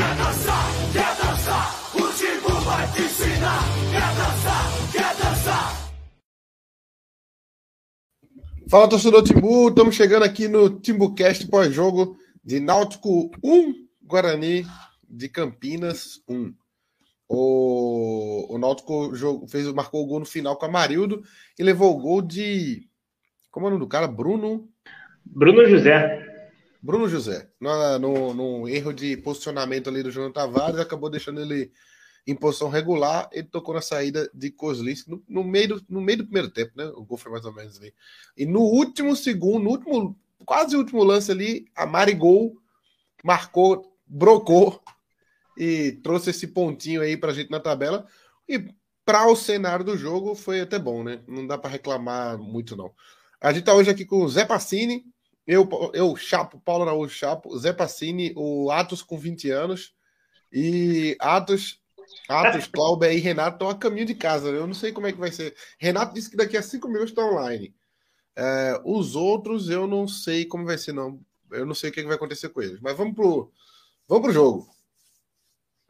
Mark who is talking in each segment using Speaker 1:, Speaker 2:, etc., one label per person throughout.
Speaker 1: Quer dançar? Quer dançar? O vai te ensinar. Quer dançar? Quer dançar? Fala, torcedor Timbu. Estamos chegando aqui no TimbuCast pós-jogo de Náutico 1, Guarani de Campinas 1. O, o Náutico fez, marcou o gol no final com a Marildo e levou o gol de. Como é o nome do cara? Bruno.
Speaker 2: Bruno José.
Speaker 1: Bruno José. No, no, no erro de posicionamento ali do João Tavares, acabou deixando ele em posição regular, ele tocou na saída de Kozlinski no, no, meio do, no meio do primeiro tempo, né? O gol foi mais ou menos ali. E no último segundo, no último, quase último lance ali, a Marigol marcou, brocou e trouxe esse pontinho aí pra gente na tabela. E para o cenário do jogo foi até bom, né? Não dá para reclamar muito, não. A gente tá hoje aqui com o Zé Passini, eu, eu Chapo, Paulo Araújo Chapo, Zé Passini, o Atos com 20 anos. E Atos Atos, Cláudio e Renato estão a caminho de casa. Eu não sei como é que vai ser. Renato disse que daqui a cinco minutos está online. É, os outros eu não sei como vai ser, não. Eu não sei o que, vai acontecer com eles. Mas vamos pro, vamos pro jogo.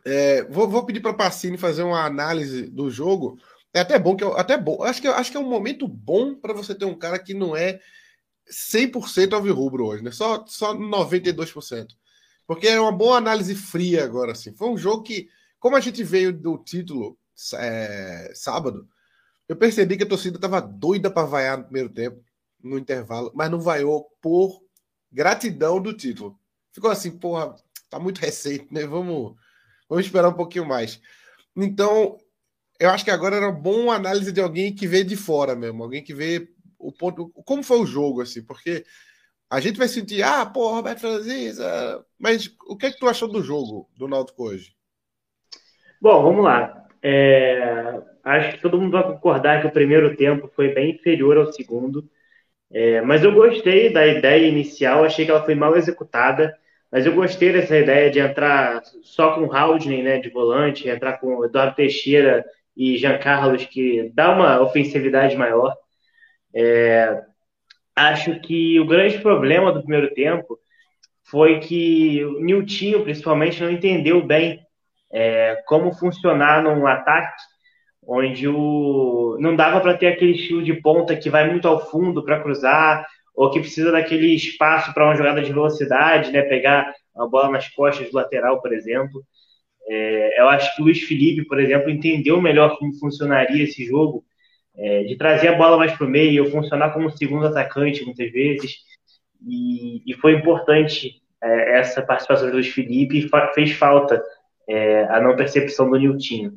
Speaker 1: É, vou, vou, pedir para Pacini fazer uma análise do jogo. É até bom que eu, até bom. Acho que acho que é um momento bom para você ter um cara que não é 100% alvirrubro hoje, né? Só só 92%. Porque é uma boa análise fria agora assim. Foi um jogo que como a gente veio do título é, sábado, eu percebi que a torcida estava doida para vaiar no primeiro tempo, no intervalo, mas não vaiou por gratidão do título. Ficou assim, porra, tá muito recente, né? Vamos, vamos esperar um pouquinho mais. Então, eu acho que agora era uma boa análise de alguém que veio de fora mesmo, alguém que vê o ponto, como foi o jogo, assim, porque a gente vai sentir, ah, pô, Roberto Francis, mas o que é que tu achou do jogo do Náutico hoje?
Speaker 2: Bom, vamos lá. É, acho que todo mundo vai concordar que o primeiro tempo foi bem inferior ao segundo. É, mas eu gostei da ideia inicial, achei que ela foi mal executada. Mas eu gostei dessa ideia de entrar só com o Haldane, né, de volante, entrar com o Eduardo Teixeira e Jean Carlos, que dá uma ofensividade maior. É, acho que o grande problema do primeiro tempo foi que o Niltinho, principalmente, não entendeu bem é, como funcionar num ataque onde o, não dava para ter aquele estilo de ponta que vai muito ao fundo para cruzar, ou que precisa daquele espaço para uma jogada de velocidade, né, pegar a bola nas costas do lateral, por exemplo. É, eu acho que o Luiz Felipe, por exemplo, entendeu melhor como funcionaria esse jogo, é, de trazer a bola mais para o meio, funcionar como segundo atacante muitas vezes, e, e foi importante é, essa participação do Luiz Felipe, fez falta é, a não percepção do Niltinho.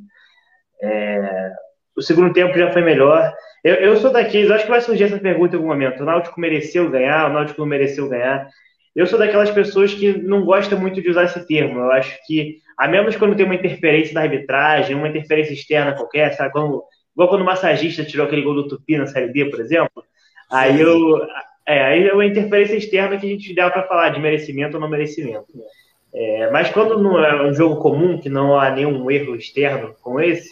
Speaker 2: É, o segundo tempo já foi melhor. Eu, eu sou daqueles, acho que vai surgir essa pergunta em algum momento. O Náutico mereceu ganhar, o Náutico não mereceu ganhar. Eu sou daquelas pessoas que não gostam muito de usar esse termo. Eu acho que, a menos quando tem uma interferência da arbitragem, uma interferência externa qualquer, sabe? Quando, igual quando o massagista tirou aquele gol do Tupi na Série B, por exemplo. Aí eu. É, aí é uma interferência externa que a gente dá para falar de merecimento ou não merecimento. É, mas quando não é um jogo comum, que não há nenhum erro externo como esse,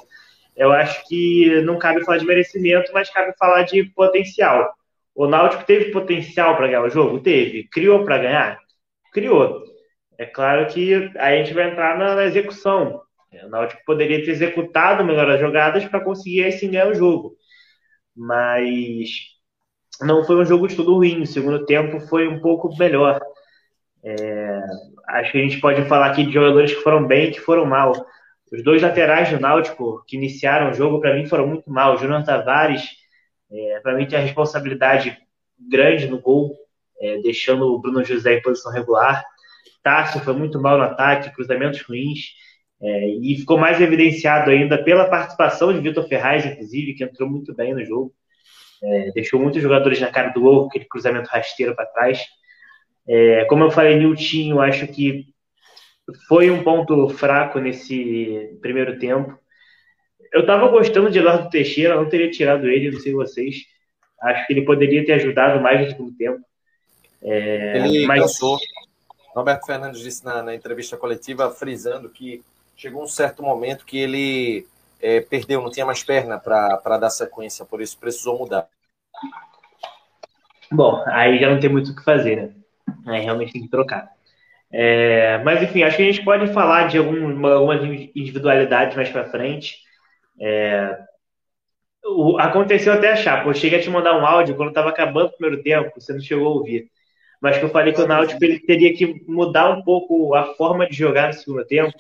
Speaker 2: eu acho que não cabe falar de merecimento, mas cabe falar de potencial. O Náutico teve potencial para ganhar o jogo? Teve. Criou para ganhar? Criou. É claro que aí a gente vai entrar na, na execução. O Náutico poderia ter executado melhor as jogadas para conseguir aí sim ganhar o jogo. Mas não foi um jogo de tudo ruim. O segundo tempo foi um pouco melhor. É, acho que a gente pode falar aqui de jogadores que foram bem e que foram mal. Os dois laterais do Náutico que iniciaram o jogo, para mim, foram muito mal. O Júnior Tavares, é, para mim, tem a responsabilidade grande no gol, é, deixando o Bruno José em posição regular. Tássio foi muito mal no ataque, cruzamentos ruins. É, e ficou mais evidenciado ainda pela participação de Vitor Ferraz, inclusive, que entrou muito bem no jogo. É, deixou muitos jogadores na cara do gol, aquele cruzamento rasteiro para trás. É, como eu falei, Niltinho, acho que foi um ponto fraco nesse primeiro tempo. Eu estava gostando de Eduardo Teixeira, não teria tirado ele, não sei vocês. Acho que ele poderia ter ajudado mais no segundo tempo.
Speaker 3: É, ele mas... cansou. Roberto Fernandes disse na, na, entrevista coletiva, frisando que chegou um certo momento que ele é, perdeu, não tinha mais perna para dar sequência, por isso precisou mudar.
Speaker 2: Bom, aí já não tem muito o que fazer, né? Aí realmente tem que trocar. É, mas enfim, acho que a gente pode falar de alguma, algumas individualidades mais para frente. É, O, aconteceu até achar, pô, eu cheguei a te mandar um áudio quando estava acabando o primeiro tempo, você não chegou a ouvir. Mas que eu falei que o Náutico ele teria que mudar um pouco a forma de jogar no segundo tempo,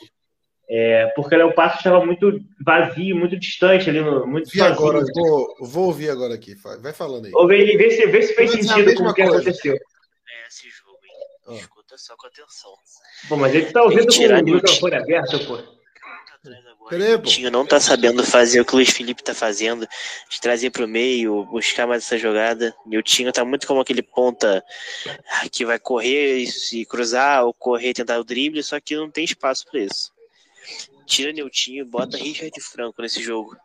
Speaker 2: é, porque o passo estava muito vazio, muito distante ali, no, muito
Speaker 1: e agora, vou, vou ouvir agora aqui, vai falando aí.
Speaker 2: Ouve, vê, se, vê se fez sentido com o que aconteceu. É esse jogo, hein?
Speaker 4: Ah. Escuta só com atenção.
Speaker 2: Pô, mas ele tá ouvindo com o microfone aberto, pô.
Speaker 4: O Tinho não tá sabendo fazer o que o Luiz Felipe tá fazendo, de trazer pro meio, buscar mais essa jogada. E o Tinho tá muito como aquele ponta que vai correr e cruzar, ou correr e tentar o drible, só que não tem espaço para isso. Tira Neutinho, bota Richard Franco nesse jogo.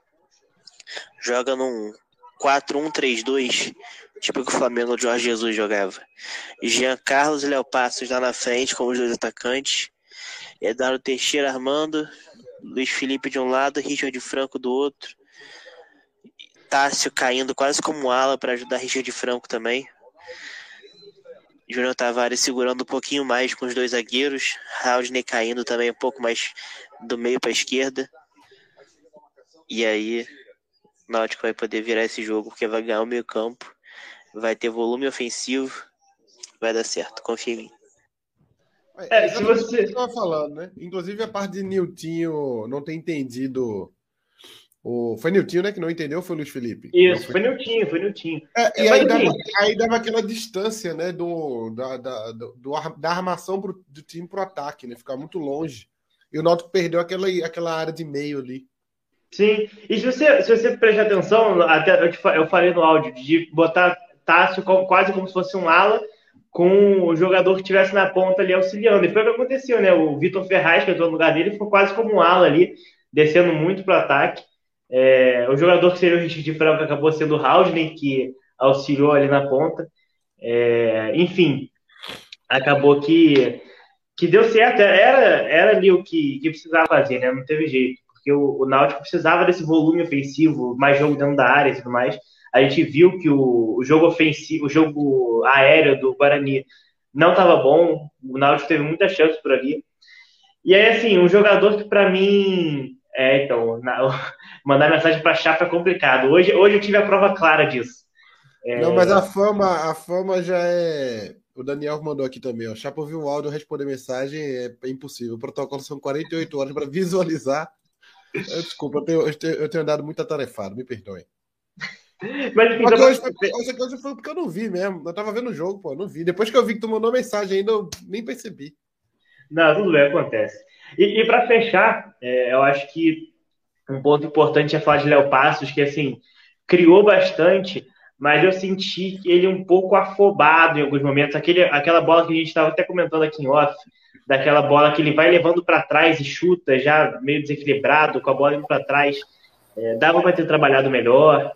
Speaker 4: Joga num 4-1-3-2, tipo que o Flamengo o Jorge Jesus jogava. Jean Carlos e Léo Passos lá na frente, como os dois atacantes. Eduardo Teixeira armando, Luiz Felipe de um lado, Richard Franco do outro. Tássio caindo quase como ala para ajudar Richard Franco também. Júnior Tavares segurando um pouquinho mais com os dois zagueiros. Raudney caindo também um pouco mais do meio para a esquerda. E aí, o Náutico vai poder virar esse jogo porque vai ganhar o meio campo. Vai ter volume ofensivo. Vai dar certo, confia em mim.
Speaker 1: É, se você estava falando, né? Inclusive a parte de Niltinho não ter entendido. O... Foi Niltinho, né? Que não entendeu, foi o Luiz Felipe?
Speaker 2: Isso, foi... foi Niltinho, foi Niltinho.
Speaker 1: É, e aí dava, aí dava, aquela distância, né? Do, da, da, do, da armação pro, do time pro ataque, né? Ficar muito longe. E o Náutico perdeu aquela, aquela área de meio ali.
Speaker 2: Sim, e se você, se você prestar atenção, até eu, te, eu falei no áudio de botar Tássio quase como se fosse um ala com o jogador que estivesse na ponta ali auxiliando. E foi o que aconteceu, né? O Vitor Ferraz, que entrou no lugar dele, foi quase como um ala ali, descendo muito para o ataque. É, o jogador que seria o Richard Franco acabou sendo o Hausner, que auxiliou ali na ponta. É, enfim, acabou que, que deu certo. Era, era ali o que, que precisava fazer, né? Não teve jeito. Porque o, o Náutico precisava desse volume ofensivo, mais jogo dentro da área e tudo mais a gente viu que o, o jogo ofensivo, o jogo aéreo do Guarani não estava bom, o Náutico teve muitas chances por ali. E aí, assim, um jogador que para mim. É, então, na, mandar mensagem para Chapa é complicado. Hoje, hoje eu tive a prova clara disso.
Speaker 1: É... Não, mas a fama, a fama já é. O Daniel mandou aqui também, ó. Chapa ouviu o áudio, responder mensagem é, é impossível. O protocolo são 48 horas para visualizar. Desculpa, eu tenho, eu tenho, eu tenho andado muito atarefado, me perdoem. Mas enfim, então... hoje, hoje, hoje foi porque eu não vi mesmo. Eu tava vendo o jogo, pô, não vi. Depois que eu vi que tu mandou mensagem ainda, eu nem percebi.
Speaker 2: Não, tudo bem, acontece. E, e para fechar, é, eu acho que um ponto importante é falar de Léo Passos, que assim, criou bastante, mas eu senti ele um pouco afobado em alguns momentos. Aquele, aquela bola que a gente estava até comentando aqui em off, daquela bola que ele vai levando para trás e chuta, já meio desequilibrado, com a bola indo para trás. É, dava para ter trabalhado melhor.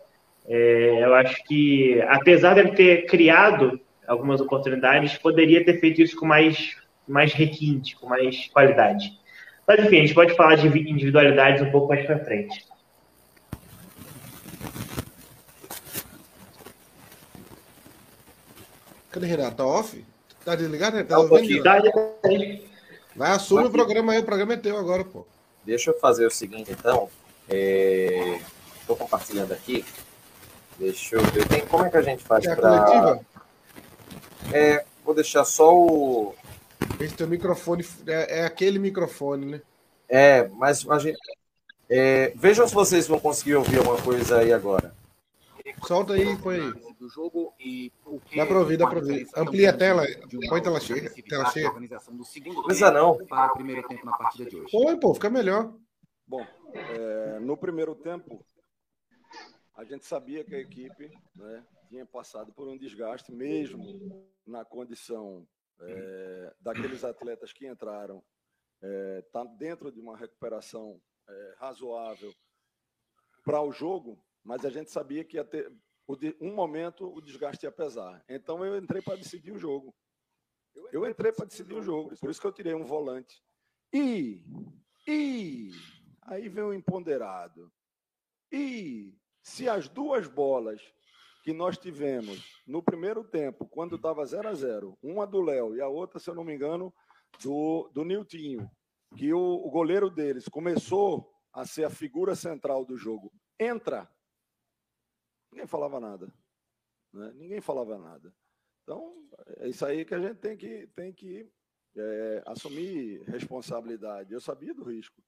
Speaker 2: É, eu acho que, apesar de ele ter criado algumas oportunidades, poderia ter feito isso com mais, mais requinte, com mais qualidade. Mas, enfim, a gente pode falar de individualidades um pouco mais para frente.
Speaker 1: Cadê Renato? Tá off? Tá desligado? Né? Tá ouvindo? Tá, Vai, assume o programa aí, o programa é teu agora, pô.
Speaker 3: Deixa eu fazer o seguinte, então. Estou é... compartilhando aqui. Deixa eu ver. Tem, como é que a gente faz para. É, vou deixar só o.
Speaker 1: Esse teu microfone é, é aquele microfone, né?
Speaker 3: É, mas a gente. É, vejam se vocês vão conseguir ouvir alguma coisa aí agora.
Speaker 1: Solta aí, põe aí. Dá para ouvir, dá para ouvir. Amplia a tela, põe tela cheia. Tela cheia.
Speaker 3: Não precisa não.
Speaker 5: Para o primeiro tempo na partida de hoje.
Speaker 1: Põe, pô, fica melhor.
Speaker 5: Bom, é, no primeiro tempo, a gente sabia que a equipe né, tinha passado por um desgaste, mesmo na condição é, daqueles atletas que entraram, é, tá dentro de uma recuperação é, razoável para o jogo, mas a gente sabia que ia ter um momento o desgaste ia pesar. Então eu entrei para decidir o jogo. Eu entrei para decidir o jogo, por isso que eu tirei um volante. E, e, aí vem o imponderado. E se as duas bolas que nós tivemos no primeiro tempo, quando estava 0 a 0 uma do Léo e a outra, se eu não me engano, do, do Niltinho, que o, o goleiro deles começou a ser a figura central do jogo, entra, ninguém falava nada. Né? Ninguém falava nada. Então, é isso aí que a gente tem que, tem que é, assumir responsabilidade. Eu sabia do risco.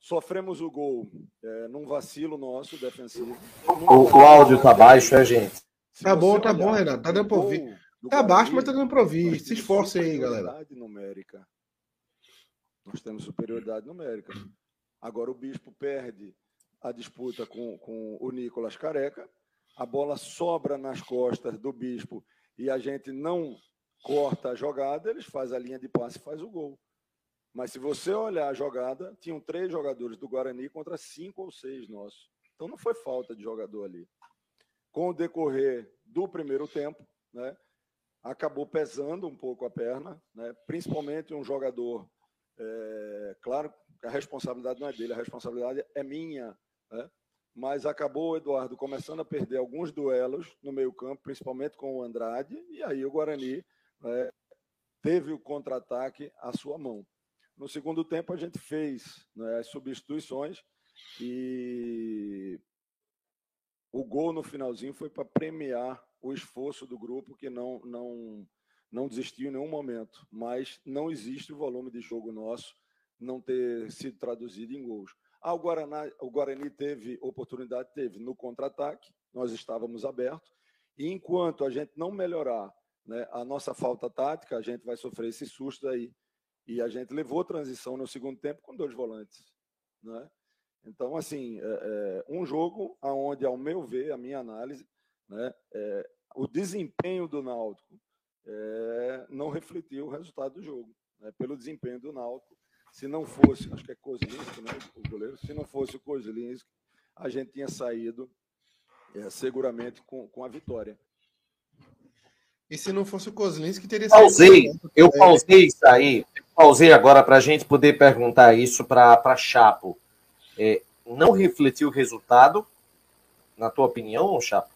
Speaker 5: Sofremos o gol é, num vacilo nosso defensivo.
Speaker 3: O, o áudio tá baixo, é, gente?
Speaker 1: tá bom, tá bom, Renato. Tá dando para ouvir. Tá baixo, mas tá dando para ouvir. Se esforce aí, galera.
Speaker 5: Numérica. Nós temos superioridade numérica. Agora o Bispo perde a disputa com, com o Nicolas Careca, a bola sobra nas costas do Bispo e a gente não corta a jogada, eles fazem a linha de passe e faz o gol. Mas se você olhar a jogada, tinham três jogadores do Guarani contra cinco ou seis nossos. Então não foi falta de jogador ali. Com o decorrer do primeiro tempo, né, acabou pesando um pouco a perna, né, principalmente um jogador. É, claro, a responsabilidade não é dele, a responsabilidade é minha. Né, mas acabou o Eduardo começando a perder alguns duelos no meio-campo, principalmente com o Andrade, e aí o Guarani né, teve o contra-ataque à sua mão. No segundo tempo, a gente fez né, as substituições e o gol no finalzinho foi para premiar o esforço do grupo que não, não, não desistiu em nenhum momento, mas não existe o volume de jogo nosso não ter sido traduzido em gols. Ah, o, Guaraná, o Guarani teve oportunidade, teve no contra-ataque, nós estávamos abertos, e enquanto a gente não melhorar né, a nossa falta tática, a gente vai sofrer esse susto aí. E a gente levou transição no segundo tempo com dois volantes. Né? Então, assim, é, é um jogo onde, ao meu ver, a minha análise, né, é, o desempenho do Náutico é, não refletiu o resultado do jogo. Né? Pelo desempenho do Náutico, se não fosse, acho que é Kozlinski, né, o goleiro, se não fosse o Kozlinski, a gente tinha saído é, seguramente com, com a vitória.
Speaker 1: E se não fosse o Kozlinski, teria
Speaker 3: pausei, sido. Eu pausei isso aí. Pausei agora para a gente poder perguntar isso para Chapo. É, não refletiu o resultado, na tua opinião, Chapo?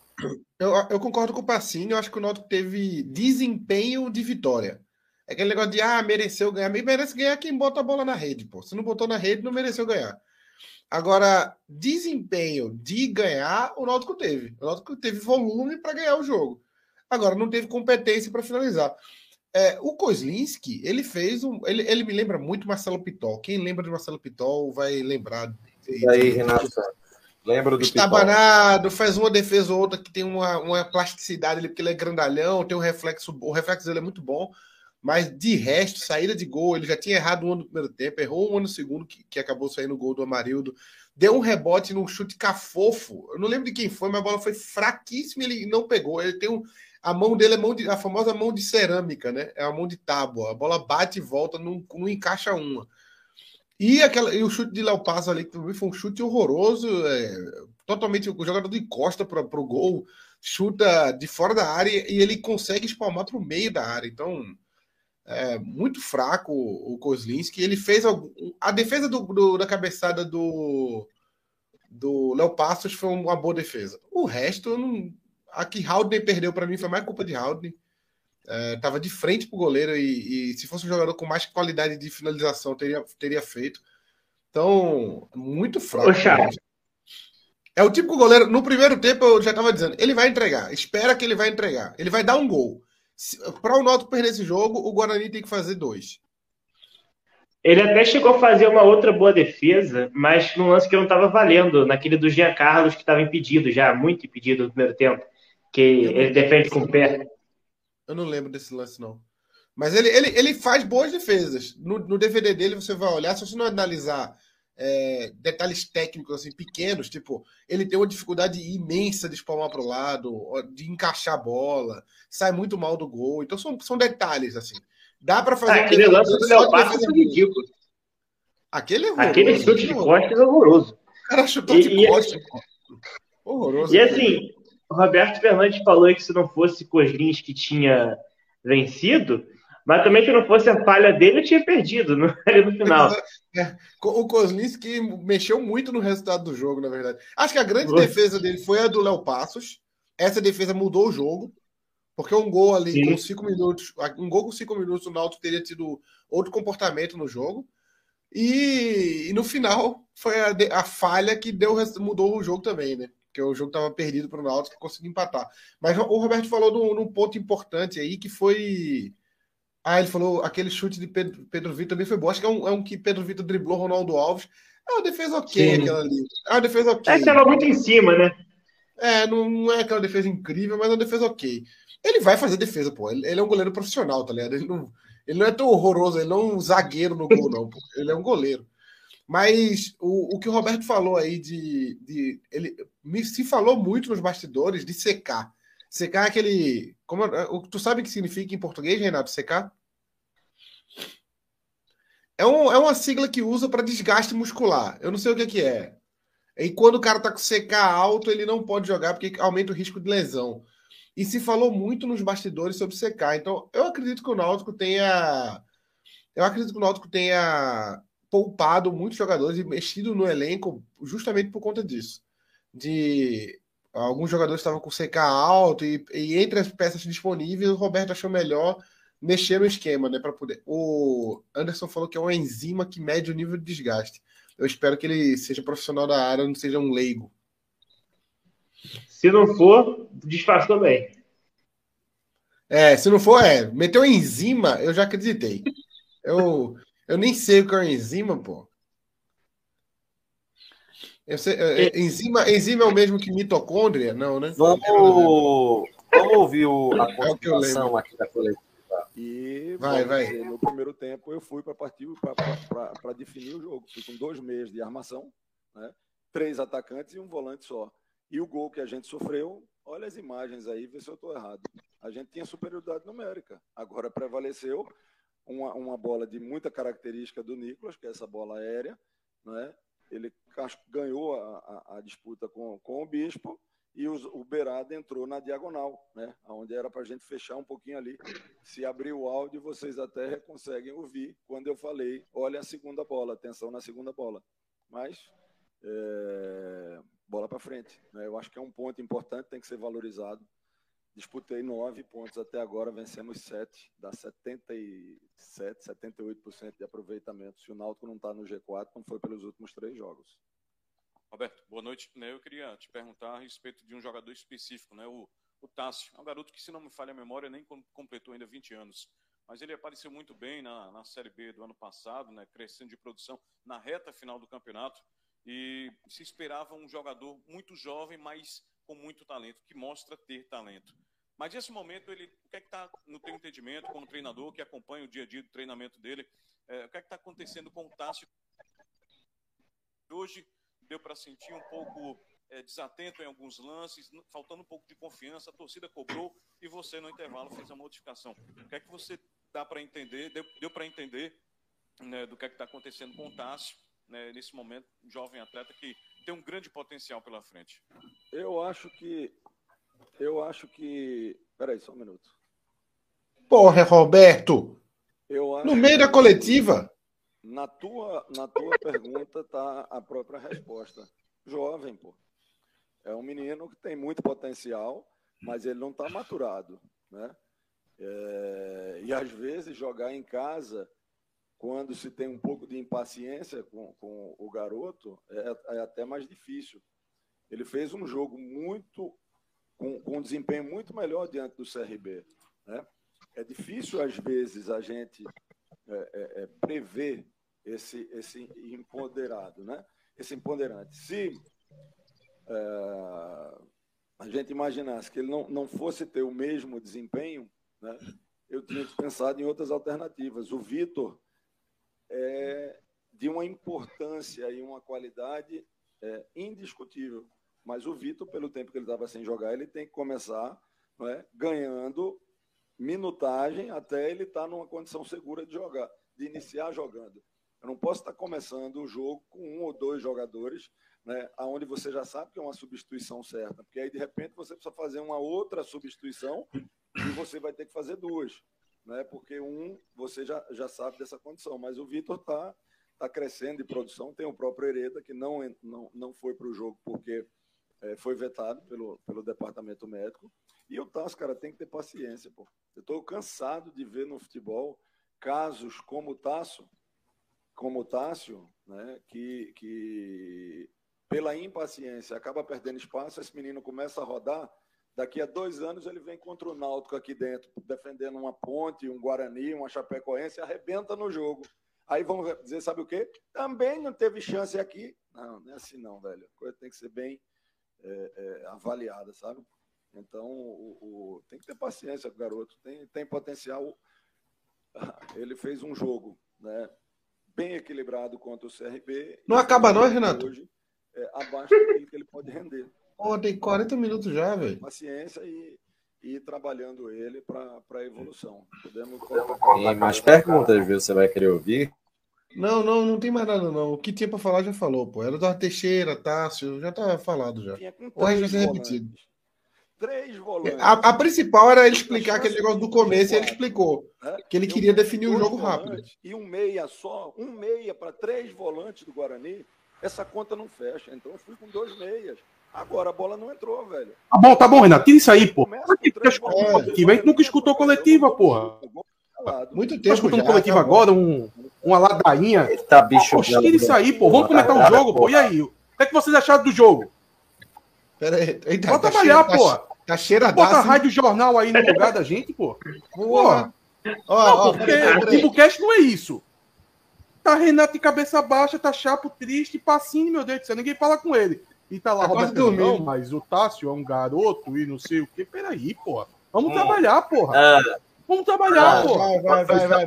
Speaker 1: Eu, eu concordo com o Passinho. Eu acho que o Náutico teve desempenho de vitória. É aquele negócio de, ah, mereceu ganhar. Merece ganhar quem bota a bola na rede, pô. Se não botou na rede, não mereceu ganhar. Agora, desempenho de ganhar, o Náutico teve. O Náutico teve volume para ganhar o jogo. Agora, não teve competência para finalizar. É, o Kozlinski, ele fez um. Ele, ele me lembra muito Marcelo Pitol. Quem lembra de Marcelo Pitol vai lembrar.
Speaker 3: E aí, Renato? Lembro do
Speaker 1: Estabanado, faz uma defesa ou outra que tem uma, uma plasticidade ali, porque ele é grandalhão, tem um reflexo. O reflexo dele é muito bom. Mas de resto, saída de gol, ele já tinha errado um no primeiro tempo, errou um no segundo, que, que acabou saindo o gol do Amarildo. Deu um rebote num chute cafofo. Eu não lembro de quem foi, mas a bola foi fraquíssima ele não pegou. Ele tem um a mão dele é mão de, a famosa mão de cerâmica, né? É a mão de tábua. A bola bate e volta, não, não encaixa uma. E, aquela, e o chute de Léo ali, que foi um chute horroroso, é, totalmente o jogador de costa para o gol, chuta de fora da área e ele consegue espalmar para o meio da área. Então, é muito fraco o Kozlinski. Ele fez a defesa do, do, da cabeçada do do Léo Passos foi uma boa defesa. O resto não, a que Haldane perdeu para mim foi mais culpa de Haldane. É, tava de frente pro goleiro e, e, se fosse um jogador com mais qualidade de finalização teria, teria feito. Então, muito fraco. É o tipo goleiro. No primeiro tempo eu já estava dizendo, ele vai entregar. Espera que ele vai entregar. Ele vai dar um gol. Para o Noto perder esse jogo, o Guarani tem que fazer dois.
Speaker 2: Ele até chegou a fazer uma outra boa defesa, mas num lance que não estava valendo, naquele do Jean Carlos que estava impedido já, muito impedido no primeiro tempo que ele defende com o pé.
Speaker 1: Eu não lembro desse lance, não. Mas ele, ele, ele faz boas defesas. No, no DVD dele você vai olhar, se você não analisar é, detalhes técnicos assim, pequenos, tipo, ele tem uma dificuldade imensa de espalmar para o lado, de encaixar a bola, sai muito mal do gol. Então são, são detalhes assim. Dá para fazer. Ah,
Speaker 2: aquele lance do Leopardo foi ridículo.
Speaker 1: Aquele,
Speaker 2: é aquele chute de costas é horroroso.
Speaker 1: O cara chutou e, de costas.
Speaker 2: Horroroso. E assim, o Roberto Fernandes falou que se não fosse Coslins que tinha vencido, mas também se não fosse a falha dele, eu tinha perdido no, ali no final.
Speaker 1: É, o Coslins que mexeu muito no resultado do jogo, na verdade. Acho que a grande defesa dele foi a do Léo Passos. Essa defesa mudou o jogo. Porque um gol ali Sim. com cinco minutos, um gol com cinco minutos, o Náutico teria tido outro comportamento no jogo. E, e no final foi a, a falha que deu, mudou o jogo também, né? Porque o jogo estava perdido para o Náutico e conseguiu empatar. Mas o Roberto falou num, ponto importante aí que foi. Ah, ele falou aquele chute de Pedro, Pedro Vitor também foi bom. Acho que é um, é um que Pedro Vitor driblou Ronaldo Alves. É uma defesa ok Sim. aquela ali. É uma defesa ok.
Speaker 2: É estava muito em cima, né?
Speaker 1: É, não, não é aquela defesa incrível, mas é uma defesa ok. Ele vai fazer defesa, pô. Ele, ele é um goleiro profissional, tá ligado? Ele não, ele não é tão horroroso, ele não é um zagueiro no gol, não. Pô. Ele é um goleiro. Mas o, o que o Roberto falou aí de. de ele me, se falou muito nos bastidores de secar. Secar é aquele. Como, tu sabe o que significa em português, Renato? Secar? É, um, é uma sigla que usa para desgaste muscular. Eu não sei o que, que é. E quando o cara tá com CK alto, ele não pode jogar porque aumenta o risco de lesão. E se falou muito nos bastidores sobre CK. Então, eu acredito que o Náutico tenha. Eu acredito que o Náutico tenha poupado muitos jogadores e mexido no elenco justamente por conta disso. De alguns jogadores estavam com CK alto e, e, entre as peças disponíveis, o Roberto achou melhor mexer no esquema, né, para poder. O Anderson falou que é uma enzima que mede o nível de desgaste. Eu espero que ele seja profissional da área, não seja um leigo.
Speaker 2: Se não for, desfaz também.
Speaker 1: É, se não for, é. Meteu enzima, eu já acreditei. Eu, eu nem sei o que é enzima, pô. Sei, é, é, enzima, enzima é o mesmo que mitocôndria? Não, né?
Speaker 3: Vamos, vamos ouvir o, a continuação
Speaker 5: é aqui da coletiva. E vai, vai. Dizer, no primeiro tempo eu fui para partir para definir o jogo. Fui com dois meses de armação, né? três atacantes e um volante só. E o gol que a gente sofreu, olha as imagens aí, vê se eu estou errado. A gente tinha superioridade numérica. Agora prevaleceu uma, uma bola de muita característica do Nicolas, que é essa bola aérea. Né? Ele ganhou a, a, a disputa com, com o Bispo e os, o Beirada entrou na diagonal, né? Onde era para a gente fechar um pouquinho ali. Se abrir o áudio, vocês até conseguem ouvir quando eu falei: olha a segunda bola, atenção na segunda bola. Mas é, bola para frente. Né? Eu acho que é um ponto importante, tem que ser valorizado. Disputei nove pontos até agora, vencemos sete, dá 77, 78% de aproveitamento. Se o Náutico não está no G4, não foi pelos últimos três jogos.
Speaker 6: Roberto, boa noite. Né, eu queria te perguntar a respeito de um jogador específico, né? o, o Tássio. É um garoto que, se não me falha a memória, nem completou ainda 20 anos. Mas ele apareceu muito bem na, na Série B do ano passado, né? crescendo de produção na reta final do campeonato. E se esperava um jogador muito jovem, mas com muito talento, que mostra ter talento. Mas nesse momento, ele, o que é que está no teu entendimento como treinador, que acompanha o dia a dia do treinamento dele, é, o que é que está acontecendo com o Tássio hoje deu para sentir um pouco é, desatento em alguns lances, faltando um pouco de confiança, a torcida cobrou e você no intervalo fez a modificação. O que é que você dá para entender, deu, deu para entender né, do que é que está acontecendo com o Tássio, né, nesse momento, um jovem atleta que tem um grande potencial pela frente?
Speaker 5: Eu acho que. Eu acho que. Peraí, só um minuto.
Speaker 1: Porra, Roberto! no meio da coletiva.
Speaker 5: Na tua, na tua pergunta está a própria resposta. Jovem, pô. É um menino que tem muito potencial, mas ele não está maturado, né? É, e às vezes jogar em casa, quando se tem um pouco de impaciência com, com o garoto, é, é até mais difícil. Ele fez um jogo muito com, com um desempenho muito melhor diante do CRB, né? É difícil às vezes a gente é, é, é, prever esse, esse empoderado, né? esse empoderante. Se é, a gente imaginasse que ele não, não fosse ter o mesmo desempenho, né? eu tinha pensado em outras alternativas. O Vitor é de uma importância e uma qualidade é, indiscutível. Mas o Vitor, pelo tempo que ele estava sem jogar, ele tem que começar é, ganhando minutagem até ele estar tá numa condição segura de jogar, de iniciar jogando. Eu não posso estar começando o jogo com um ou dois jogadores, né, aonde você já sabe que é uma substituição certa, porque aí de repente você precisa fazer uma outra substituição e você vai ter que fazer duas, né, porque um você já, já sabe dessa condição, mas o Vitor está tá crescendo de produção, tem o próprio Hereda que não, não, não foi para o jogo porque é, foi vetado pelo, pelo departamento médico, e o Tasso, cara, tem que ter paciência, pô. Eu estou cansado de ver no futebol casos como o Tasso, como o Tássio, né, que, que pela impaciência, acaba perdendo espaço, esse menino começa a rodar, daqui a dois anos ele vem contra o Náutico aqui dentro, defendendo uma ponte, um Guarani, uma Chapecoense, arrebenta no jogo. Aí vão dizer, sabe o quê? Também não teve chance aqui. Não, não é assim não, velho. A coisa tem que ser bem é, é, avaliada, sabe? Então, o, o, tem que ter paciência com o garoto. Tem, tem potencial. Ele fez um jogo né, bem equilibrado contra o CRB.
Speaker 1: Não acaba não, Renato? Hoje,
Speaker 5: é, abaixo do que ele pode render.
Speaker 1: Pô, tem 40 minutos já, velho.
Speaker 5: Paciência e, e trabalhando ele para a evolução. Podemos
Speaker 3: Tem mais perguntas, viu? Você vai querer ouvir?
Speaker 1: Não, não, não tem mais nada, não. O que tinha para falar já falou, pô. Era do Teixeira, Tássio, já tá falado já. O resto vai ser repetido.
Speaker 5: Três volantes.
Speaker 1: A, a, principal era ele explicar aquele negócio do começo e ele explicou. É? Que ele queria definir o jogo rápido.
Speaker 5: E um meia só, um meia para três volantes do Guarani, essa conta não fecha. Então eu fui com dois meias. Agora a bola não entrou, velho.
Speaker 7: Tá bom, tá bom, Renato. Tira isso aí, pô. Aqui, é, a gente nunca escutou coletiva, porra.
Speaker 1: Muito tempo. Tá
Speaker 7: escutando já, coletiva tá agora, um, uma ladainha.
Speaker 3: Tá bicho.
Speaker 7: Pô, tira isso aí, pô. Vamos comentar o jogo, pô. E aí? O que é que vocês acharam do jogo?
Speaker 1: Pera aí.
Speaker 7: Eita, Bota tá trabalhar, pô. Tá,
Speaker 1: tá cheiradaço.
Speaker 7: Bota a rádio jornal aí no lugar da gente, pô.
Speaker 1: Porra.
Speaker 7: Ó, ó, porque o Timbucast não é isso. Tá Renato de cabeça baixa, tá chapo, triste, passinho, meu Deus do céu. Ninguém fala com ele. E tá lá, tá Roberto, não, mas o Tássio é um garoto e não sei o quê. Peraí, porra. Vamos hum. trabalhar, porra. Ah. Vamos trabalhar, ah, porra.
Speaker 3: Vai, vai, vai, vai.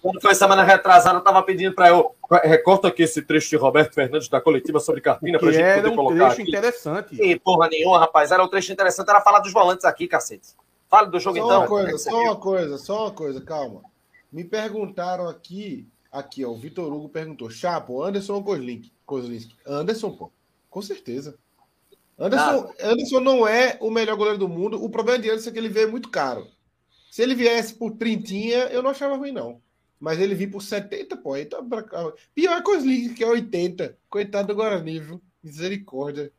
Speaker 3: Quando foi semana retrasada, eu tava pedindo para eu. Recorta aqui esse trecho de Roberto Fernandes da coletiva sobre Carpina pra gente poder
Speaker 7: um
Speaker 3: colocar.
Speaker 7: trecho aqui. interessante.
Speaker 3: E porra nenhuma, rapaz. Era um trecho interessante, era falar dos volantes aqui, cacete. Fale do jogo
Speaker 1: só
Speaker 3: então.
Speaker 1: Uma coisa, só uma coisa, só uma coisa, calma. Me perguntaram aqui, aqui, ó, o Vitor Hugo perguntou: Chapo, Anderson ou Kozlinski? Anderson, pô. Com certeza. Anderson, Anderson não é o melhor goleiro do mundo. O problema de Anderson é que ele veio muito caro. Se ele viesse por trintinha, eu não achava ruim, não. Mas ele vir por 70, pô, tá pra... Pior coisa que é 80. Coitado do Guarani, viu? Misericórdia.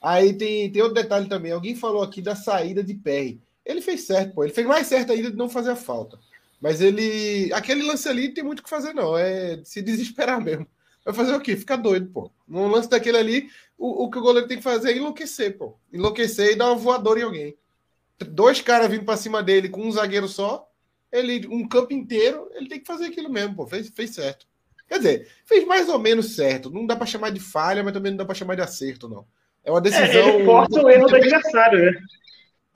Speaker 1: Aí tem, tem outro detalhe também. Alguém falou aqui da saída de PR. Ele fez certo, pô. Ele fez mais certo ainda de não fazer a falta. Mas ele. Aquele lance ali tem muito o que fazer, não. É se desesperar mesmo. Vai fazer o quê? Ficar doido, pô. No lance daquele ali, o, o que o goleiro tem que fazer é enlouquecer, pô. Enlouquecer e dar uma voadora em alguém. Dois caras vindo para cima dele com um zagueiro só, ele um campo inteiro, ele tem que fazer aquilo mesmo, pô. Fez, fez certo. Quer dizer, fez mais ou menos certo. Não dá para chamar de falha, mas também não dá para chamar de acerto, não. É uma decisão. É,
Speaker 2: ele força o erro do adversário, né?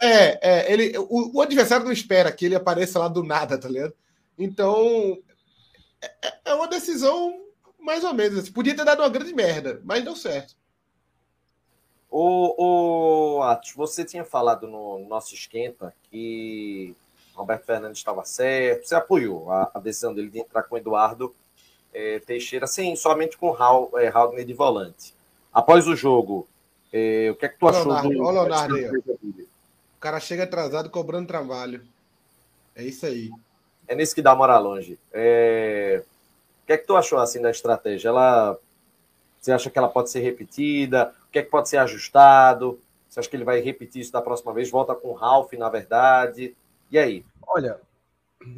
Speaker 1: É, é ele, o, o, adversário não espera que ele apareça lá do nada, tá ligado? Então, é, é uma decisão mais ou menos. Assim. Podia ter dado uma grande merda, mas deu certo.
Speaker 3: O, o Atos, você tinha falado no nosso esquenta que Roberto Fernandes estava certo, você apoiou a, a, decisão dele de entrar com o Eduardo é, Teixeira, sim, somente com o Raul, é, de volante. Após o jogo, é, o que é que tu achou
Speaker 1: Leonardo, do. Olha o Leonardo aí. O cara chega atrasado cobrando trabalho. É isso aí.
Speaker 3: É nisso que dá morar longe. É que é que tu achou assim da estratégia? Ela, você acha que ela pode ser repetida? O que é que pode ser ajustado? Você acha que ele vai repetir isso da próxima vez? Volta com o Ralph, na verdade? E aí?
Speaker 7: Olha,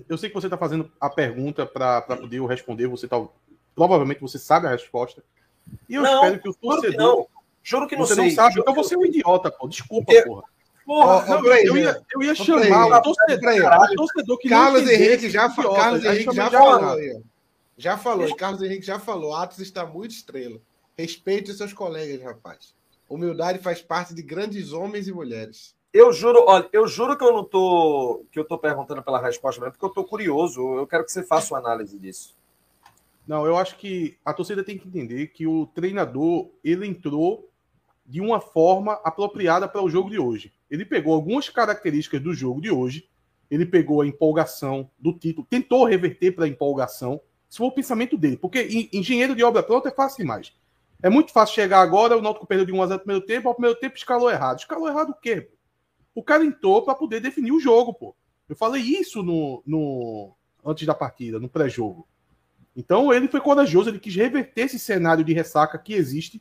Speaker 7: eu sei que você está fazendo a pergunta para poder eu responder. Você tá, provavelmente você sabe a resposta. E eu não, espero que o torcedor.
Speaker 3: Que não. Juro que não
Speaker 7: você
Speaker 3: sei.
Speaker 7: não sabe. Então você é um idiota, pô. Desculpa, eu... porra. Porra, não, eu, eu, ia, eu ia chamar o torcedor, o torcedor que
Speaker 1: Carlos Henrique já, Carlos Henrique já falou aí. Já falou, Carlos Henrique já falou. Atos está muito estrela. Respeite os seus colegas, rapaz. Humildade faz parte de grandes homens e mulheres.
Speaker 3: Eu juro, olha, eu juro que eu não tô que eu tô perguntando pela resposta mesmo, porque eu tô curioso. Eu quero que você faça uma análise disso.
Speaker 7: Não, eu acho que a torcida tem que entender que o treinador ele entrou de uma forma apropriada para o jogo de hoje. Ele pegou algumas características do jogo de hoje, ele pegou a empolgação do título, tentou reverter para a empolgação, se for o pensamento dele. Porque engenheiro de obra pronta é fácil demais. É muito fácil chegar agora, o Náutico perdeu de 1 a 0 no primeiro tempo, ao primeiro tempo escalou errado. Escalou errado o quê? O cara entrou para poder definir o jogo, pô. Eu falei isso no, no antes da partida, no pré-jogo. Então ele foi corajoso, ele quis reverter esse cenário de ressaca que existe.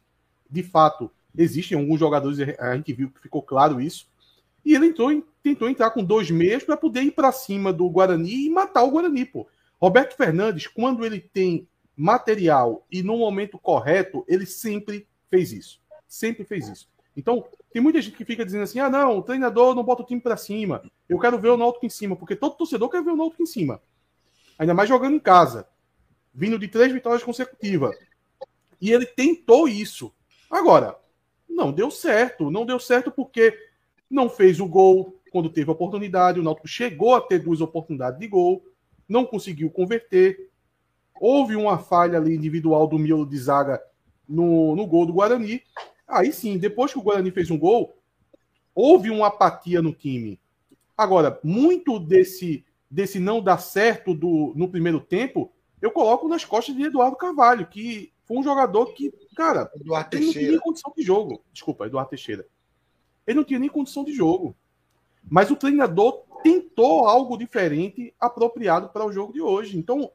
Speaker 7: De fato, existem alguns jogadores, a gente viu que ficou claro isso. E ele entrou, tentou entrar com dois meias para poder ir para cima do Guarani e matar o Guarani, pô. Roberto Fernandes, quando ele tem material e no momento correto, ele sempre fez isso. Sempre fez isso. Então, tem muita gente que fica dizendo assim: ah, não, o treinador não bota o time para cima. Eu quero ver o Náutico em cima, porque todo torcedor quer ver o Náutico em cima. Ainda mais jogando em casa, vindo de três vitórias consecutivas. E ele tentou isso. Agora, não deu certo. Não deu certo porque não fez o gol quando teve a oportunidade. O Náutico chegou a ter duas oportunidades de gol, não conseguiu converter. Houve uma falha ali individual do miolo de zaga no, no gol do Guarani. Aí sim, depois que o Guarani fez um gol, houve uma apatia no time. Agora, muito desse, desse não dar certo do, no primeiro tempo, eu coloco nas costas de Eduardo Carvalho, que foi um jogador que, cara,
Speaker 1: Eduardo
Speaker 7: ele
Speaker 1: não
Speaker 7: tinha nem condição de jogo. Desculpa, Eduardo Teixeira. Ele não tinha nem condição de jogo. Mas o treinador tentou algo diferente, apropriado para o jogo de hoje. Então,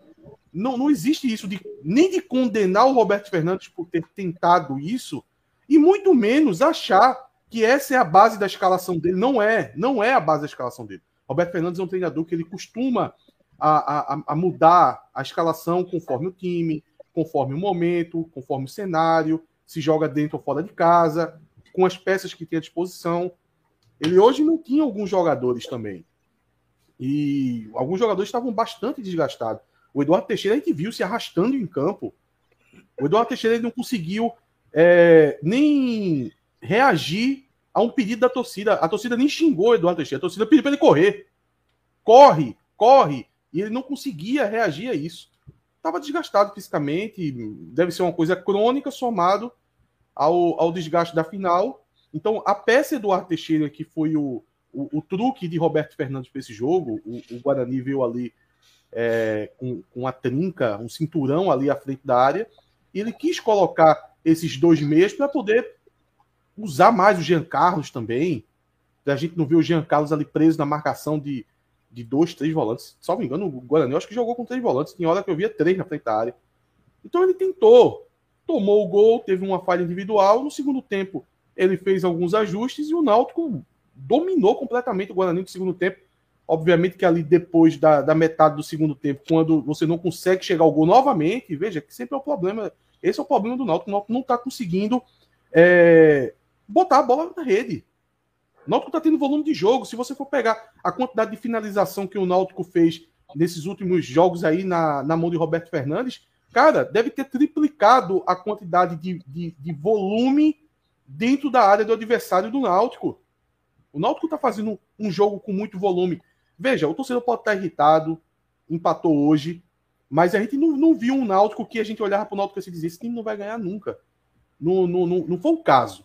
Speaker 7: não, não existe isso de nem de condenar o Roberto Fernandes por ter tentado isso, e muito menos achar que essa é a base da escalação dele. Não é, não é a base da escalação dele. Roberto Fernandes é um treinador que ele costuma a, a, a mudar a escalação conforme o time, conforme o momento, conforme o cenário, se joga dentro ou fora de casa, com as peças que tem à disposição. Ele hoje não tinha alguns jogadores também. E alguns jogadores estavam bastante desgastados. O Eduardo Teixeira a gente viu se arrastando em campo. O Eduardo Teixeira não conseguiu é, nem reagir a um pedido da torcida. A torcida nem xingou o Eduardo Teixeira. A torcida pediu para ele correr. Corre, corre. E ele não conseguia reagir a isso. Estava desgastado fisicamente. Deve ser uma coisa crônica somado ao, ao desgaste da final. Então, a peça Eduardo Teixeira, que foi o, o, o truque de Roberto Fernandes para esse jogo, o, o Guarani veio ali é, com, com a trinca, um cinturão ali à frente da área, e ele quis colocar esses dois meios para poder usar mais o Jean Carlos também. A gente não viu o Jean Carlos ali preso na marcação de, de dois, três volantes. Me engano, o Guarani acho que jogou com três volantes. Tem hora que eu via três na frente da área. Então ele tentou, tomou o gol, teve uma falha individual. No segundo tempo, ele fez alguns ajustes e o Náutico dominou completamente o Guarani no segundo tempo. Obviamente que ali depois da, da metade do segundo tempo, quando você não consegue chegar ao gol novamente, veja que sempre é o problema. Esse é o problema do Náutico. O Náutico não está conseguindo é, botar a bola na rede. O Náutico está tendo volume de jogo. Se você for pegar a quantidade de finalização que o Náutico fez nesses últimos jogos aí na, na mão de Roberto Fernandes, cara, deve ter triplicado a quantidade de, de, de volume dentro da área do adversário do Náutico. O Náutico está fazendo um jogo com muito volume. Veja, o torcedor pode estar irritado, empatou hoje, mas a gente não, não viu um Náutico que a gente olhava para o Náutico e se dizia: esse time não vai ganhar nunca. Não, não, não, não foi o caso.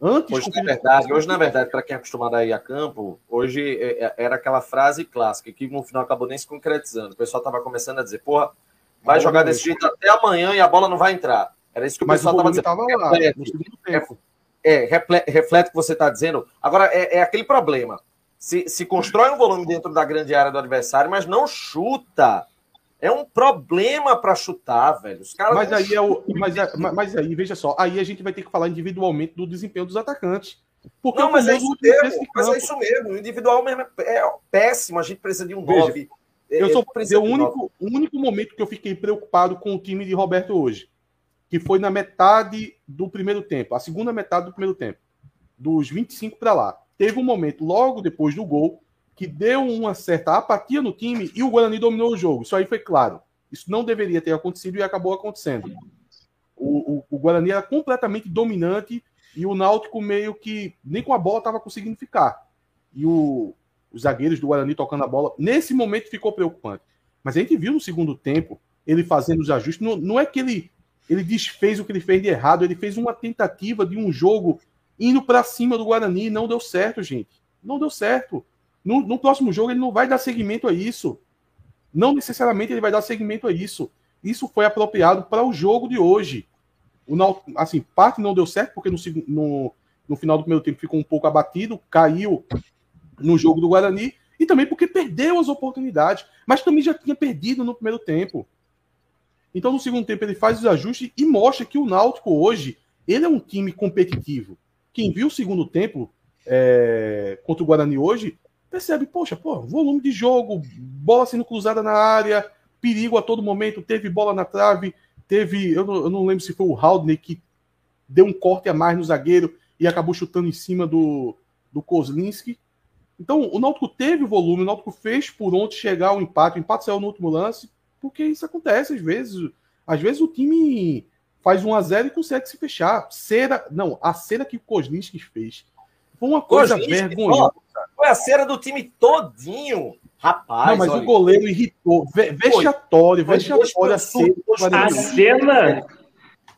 Speaker 3: Antes, hoje, na verdade, hoje, na verdade, para quem é acostumado a ir a campo, hoje é, é, era aquela frase clássica que no final acabou nem se concretizando. O pessoal estava começando a dizer: porra, vai jogar desse jeito até amanhã e a bola não vai entrar. Era isso que o
Speaker 7: Mas
Speaker 3: pessoal
Speaker 7: estava
Speaker 3: dizendo.
Speaker 7: Tava lá,
Speaker 3: reflete. É, reflete, reflete o que você está dizendo. Agora, é, é aquele problema se, se constrói um volume dentro da grande área do adversário, mas não chuta. É um problema para chutar, velho. Os caras
Speaker 7: mas aí é o, mas, é, mas aí, veja só, aí a gente vai ter que falar individualmente do desempenho dos atacantes.
Speaker 3: Porque não, mas é isso mesmo. Mas é isso mesmo. O individual mesmo é péssimo. A gente precisa de um 9.
Speaker 7: Eu sou o único, o único momento que eu fiquei preocupado com o time de Roberto hoje, que foi na metade do primeiro tempo, a segunda metade do primeiro tempo, dos 25 para lá teve um momento logo depois do gol que deu uma certa apatia no time e o Guarani dominou o jogo. Isso aí foi claro. Isso não deveria ter acontecido e acabou acontecendo. O, o, o Guarani era completamente dominante e o Náutico meio que nem com a bola estava conseguindo ficar. E o, os zagueiros do Guarani tocando a bola, nesse momento ficou preocupante. Mas a gente viu no segundo tempo ele fazendo os ajustes. Não, não é que ele, ele desfez o que ele fez de errado, ele fez uma tentativa de um jogo indo para cima do Guarani. Não deu certo, gente. Não deu certo. No, no, próximo jogo ele não vai dar seguimento a isso. Não necessariamente ele vai dar seguimento a isso. Isso foi apropriado para o jogo de hoje. O assim, parte não deu certo porque no, no, no final do primeiro tempo ficou um pouco abatido, caiu no jogo do Guarani e também porque perdeu as oportunidades, mas também já tinha perdido no primeiro tempo. Então no segundo tempo ele faz os ajustes e mostra que o Náutico hoje ele é um time competitivo quem viu o segundo tempo é, contra o Guarani hoje, percebe, poxa, pô, volume de jogo, bola sendo cruzada na área, perigo a todo momento, teve bola na trave, teve, eu não, eu não lembro se foi o Haldney que deu um corte a mais no zagueiro e acabou chutando em cima do, do Kozlinski. Então, o Náutico teve o volume, o Náutico fez por onde chegar ao empate. O empate saiu no último lance, porque isso acontece às vezes. Às vezes o time faz 1 a 0 e consegue se fechar. Cera, não, a cera que o Kozlinski fez foi uma coisa vergonhosa.
Speaker 3: Foi a cera do time todinho. Rapaz,
Speaker 7: não, mas olha, o goleiro irritou. Vexatório, vexatório. A
Speaker 2: cena.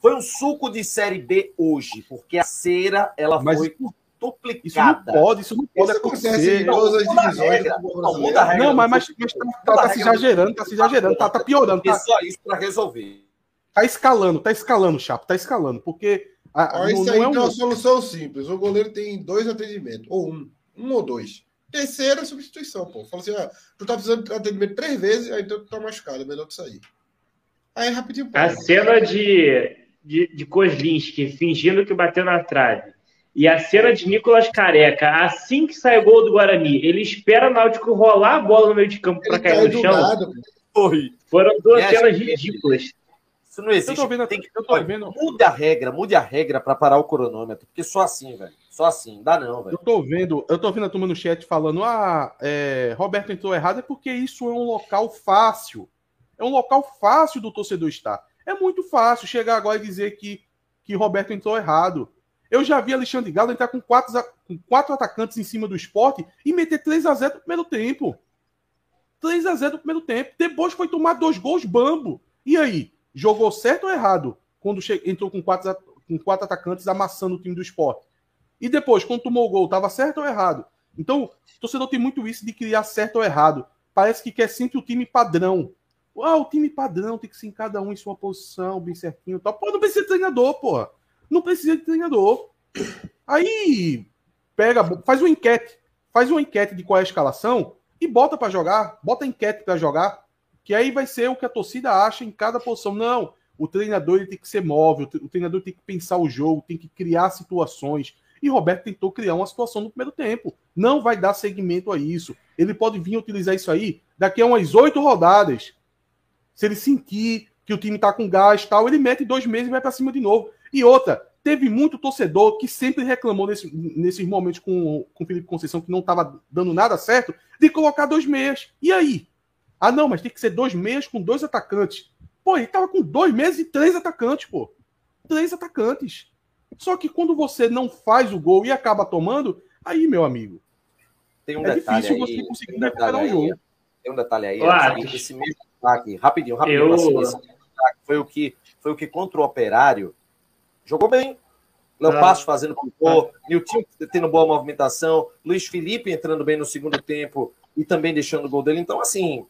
Speaker 3: Foi um suco de Série B hoje, porque a cera ela mas, foi duplicada.
Speaker 7: Isso não pode, isso não pode isso acontecer. Não, todas as divisões. Não, não, mas, mas, mas tá, tá, tá se exagerando, tá se exagerando, tá, tá piorando. Tá,
Speaker 3: só isso para resolver.
Speaker 7: Tá escalando, tá escalando, Chapo, tá escalando, porque.
Speaker 1: A, Ó, isso aí é um... tem uma solução simples. O goleiro tem dois atendimentos, ou um, um ou dois. Terceira substituição, pô. Fala assim, ah, tu tá precisando de atendimento três vezes, aí então tu tá machucado, é melhor tu sair. Aí rapidinho.
Speaker 2: Pô. A cena de, de, de Kozlinski fingindo que bateu na trave e a cena de Nicolas Careca, assim que sai o gol do Guarani, ele espera o Náutico rolar a bola no meio de campo para cair no chão. Lado, Foram duas é, cenas ridículas.
Speaker 3: Isso não existe. Eu tô vendo, Tem que, eu tô vendo. Mude a regra, mude a regra para parar o cronômetro, porque só assim, velho. Só assim, dá não, velho.
Speaker 7: Eu tô vendo, eu tô vendo a turma no chat falando: "Ah, é, Roberto entrou errado é porque isso é um local fácil. É um local fácil do torcedor estar. É muito fácil chegar agora e dizer que que Roberto entrou errado. Eu já vi Alexandre Galo entrar com quatro, com quatro atacantes em cima do esporte e meter 3 a 0 no primeiro tempo. 3 a 0 no primeiro tempo. Depois foi tomar dois gols bambo. E aí? Jogou certo ou errado quando entrou com quatro, com quatro atacantes amassando o time do esporte? E depois, quando tomou o gol, estava certo ou errado? Então, o torcedor tem muito isso de criar certo ou errado. Parece que quer sempre o time padrão. Ah, o time padrão tem que ser em cada um em sua posição, bem certinho. Tal. Pô, não precisa de treinador, porra. Não precisa de treinador. Aí pega, faz uma enquete, faz uma enquete de qual é a escalação e bota para jogar, bota a enquete para jogar, que aí vai ser o que a torcida acha em cada posição. Não, o treinador ele tem que ser móvel, o treinador tem que pensar o jogo, tem que criar situações. E Roberto tentou criar uma situação no primeiro tempo. Não vai dar seguimento a isso. Ele pode vir utilizar isso aí daqui a umas oito rodadas. Se ele sentir que o time está com gás tal, ele mete dois meses e vai para cima de novo. E outra, teve muito torcedor que sempre reclamou nesse, nesses momentos com, com o Felipe Conceição que não estava dando nada certo, de colocar dois meias. E aí? Ah, não, mas tem que ser dois meias com dois atacantes. Pô, ele tava com dois meses e três atacantes, pô. Três atacantes. Só que quando você não faz o gol e acaba tomando, aí, meu amigo,
Speaker 3: tem um é difícil aí, você conseguir um recuperar o jogo. Tem um detalhe aí, claro. esse mesmo ataque, rapidinho, rapidinho, eu... assim, foi o que foi o que contra o Operário jogou bem. Léo ah. Passos fazendo cocô, ah. Nilton tendo boa movimentação, Luiz Felipe entrando bem no segundo tempo e também deixando o gol dele. Então, assim,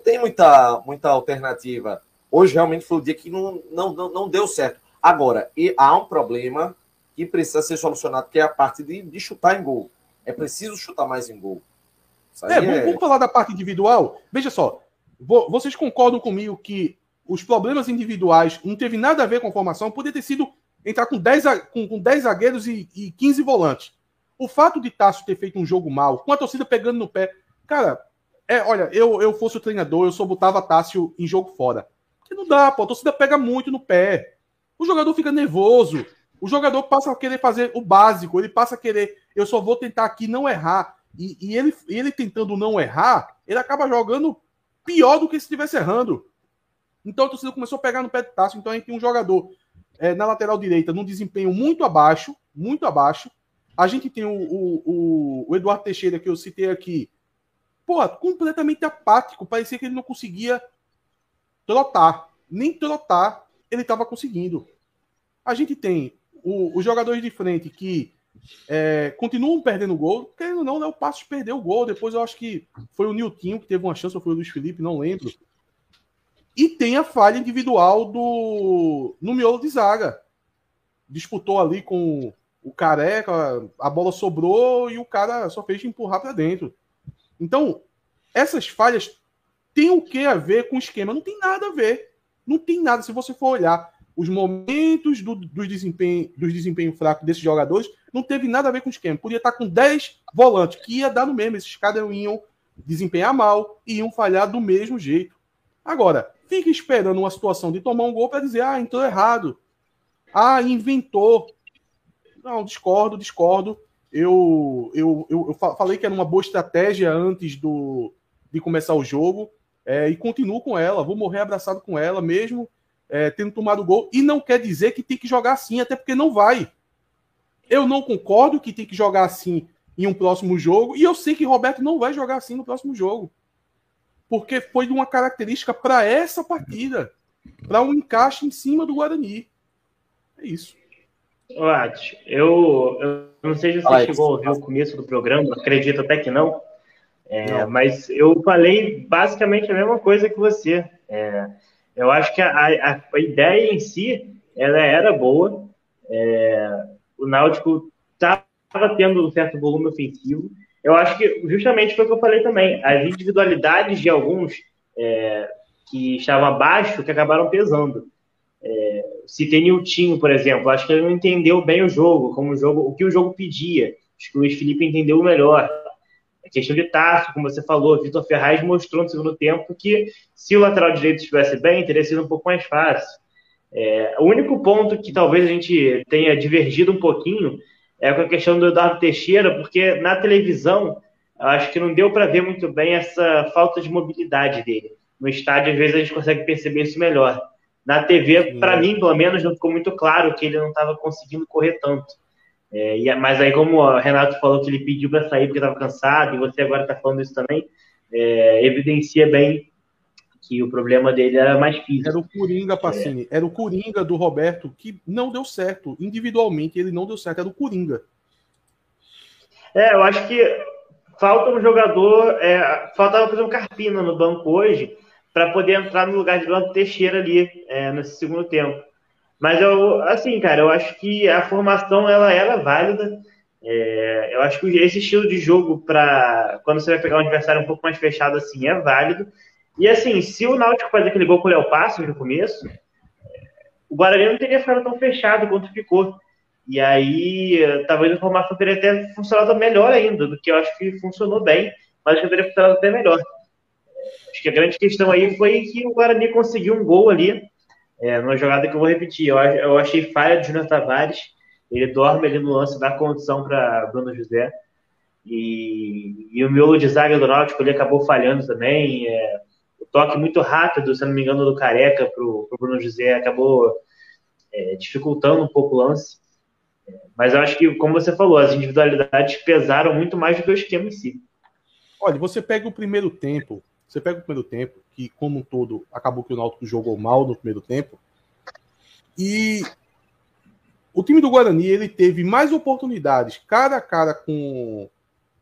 Speaker 3: tem muita, muita alternativa. Hoje realmente foi o dia que não, não, não, não deu certo. Agora, e há um problema que precisa ser solucionado, que é a parte de, de chutar em gol. É preciso chutar mais em gol.
Speaker 7: É, é, vamos falar da parte individual. Veja só, vocês concordam comigo que os problemas individuais não teve nada a ver com a formação, poderia ter sido entrar com 10, com, com 10 zagueiros e, e 15 volantes. O fato de Tasso ter feito um jogo mal, com a torcida pegando no pé, cara, é, olha, eu, eu fosse o treinador, eu só botava Tássio em jogo fora. Porque não dá, pô, a torcida pega muito no pé. O jogador fica nervoso. O jogador passa a querer fazer o básico, ele passa a querer, eu só vou tentar aqui não errar. E, e ele, ele tentando não errar, ele acaba jogando pior do que se estivesse errando. Então a torcida começou a pegar no pé de Tássio. Então a gente tem um jogador é, na lateral direita num desempenho muito abaixo, muito abaixo. A gente tem o, o, o, o Eduardo Teixeira, que eu citei aqui, pô, completamente apático. Parecia que ele não conseguia trotar. Nem trotar ele estava conseguindo. A gente tem os jogadores de frente que é, continuam perdendo gol. Querendo ou não, né, o Passos perdeu o gol. Depois eu acho que foi o Niltinho que teve uma chance, ou foi o Luiz Felipe, não lembro. E tem a falha individual do no miolo de zaga. Disputou ali com o Careca, a bola sobrou e o cara só fez empurrar para dentro. Então, essas falhas têm o que a ver com o esquema? Não tem nada a ver. Não tem nada. Se você for olhar os momentos do, dos desempenhos dos desempenho fracos desses jogadores, não teve nada a ver com o esquema. Podia estar com 10 volantes, que ia dar no mesmo. Esses caras iam desempenhar mal e iam falhar do mesmo jeito. Agora, fica esperando uma situação de tomar um gol para dizer, ah, entrou errado. Ah, inventou. Não, discordo, discordo. Eu, eu, eu, eu falei que era uma boa estratégia antes do, de começar o jogo. É, e continuo com ela. Vou morrer abraçado com ela, mesmo é, tendo tomado gol. E não quer dizer que tem que jogar assim, até porque não vai. Eu não concordo que tem que jogar assim em um próximo jogo. E eu sei que Roberto não vai jogar assim no próximo jogo. Porque foi uma característica para essa partida. Para um encaixe em cima do Guarani. É isso.
Speaker 2: Oate, eu, eu não sei se você Alex. chegou a ouvir o começo do programa, acredito até que não. É, não. Mas eu falei basicamente a mesma coisa que você. É, eu acho que a, a, a, ideia em si ela era boa. É, o Náutico estava tendo um certo volume ofensivo. Eu acho que justamente foi o que eu falei também. As individualidades de alguns é, que estavam abaixo que acabaram pesando. É, tem Niltinho, por exemplo, acho que ele não entendeu bem o jogo, como o jogo, o que o jogo pedia. Acho que o Luiz Felipe entendeu melhor. A questão de Tasso, como você falou, Vitor Ferraz mostrou no segundo tempo que se o lateral direito estivesse bem, teria sido um pouco mais fácil. É, o único ponto que talvez a gente tenha divergido um pouquinho é com a questão do Eduardo Teixeira, porque na televisão acho que não deu para ver muito bem essa falta de mobilidade dele. No estádio, às vezes, a gente consegue perceber isso melhor. Na TV, para mim, pelo menos, não ficou muito claro que ele não estava conseguindo correr tanto. É, mas aí, como o Renato falou que ele pediu para sair porque estava cansado, e você agora está falando isso também, é, evidencia bem que o problema dele era mais físico.
Speaker 7: Era o Coringa, Pacini. É. Era o Coringa do Roberto que não deu certo. Individualmente, ele não deu certo. Era o Coringa.
Speaker 2: É, eu acho que falta um jogador. É, faltava, fazer um Carpina no banco hoje para poder entrar no lugar de Blanco Teixeira ali é, nesse segundo tempo. Mas eu, assim, cara, eu acho que a formação ela era válida. É, eu acho que esse estilo de jogo para quando você vai pegar um adversário um pouco mais fechado assim é válido. E assim, se o Náutico fazer aquele gol com o Léo Passos no começo, o Guarani não teria ficado tão fechado quanto ficou. E aí, talvez a formação teria até funcionado melhor ainda, do que eu acho que funcionou bem, mas que teria funcionado até melhor. Acho que a grande questão aí foi que o Guarani conseguiu um gol ali é, numa jogada que eu vou repetir, eu, eu achei falha de Júnior Tavares. Ele dorme ali no lance, dá condição para Bruno José. E, e, o miolo de zaga do Náutico ele acabou falhando também. É, o toque muito rápido, se não me engano, do Careca para o Bruno José acabou é, dificultando um pouco o lance. É, mas eu acho que, como você falou, as individualidades pesaram muito mais do que o esquema em si.
Speaker 7: Olha, você pega o primeiro tempo, você pega o primeiro tempo, que como um todo acabou que o Náutico jogou mal no primeiro tempo. E o time do Guarani ele teve mais oportunidades cara a cara com,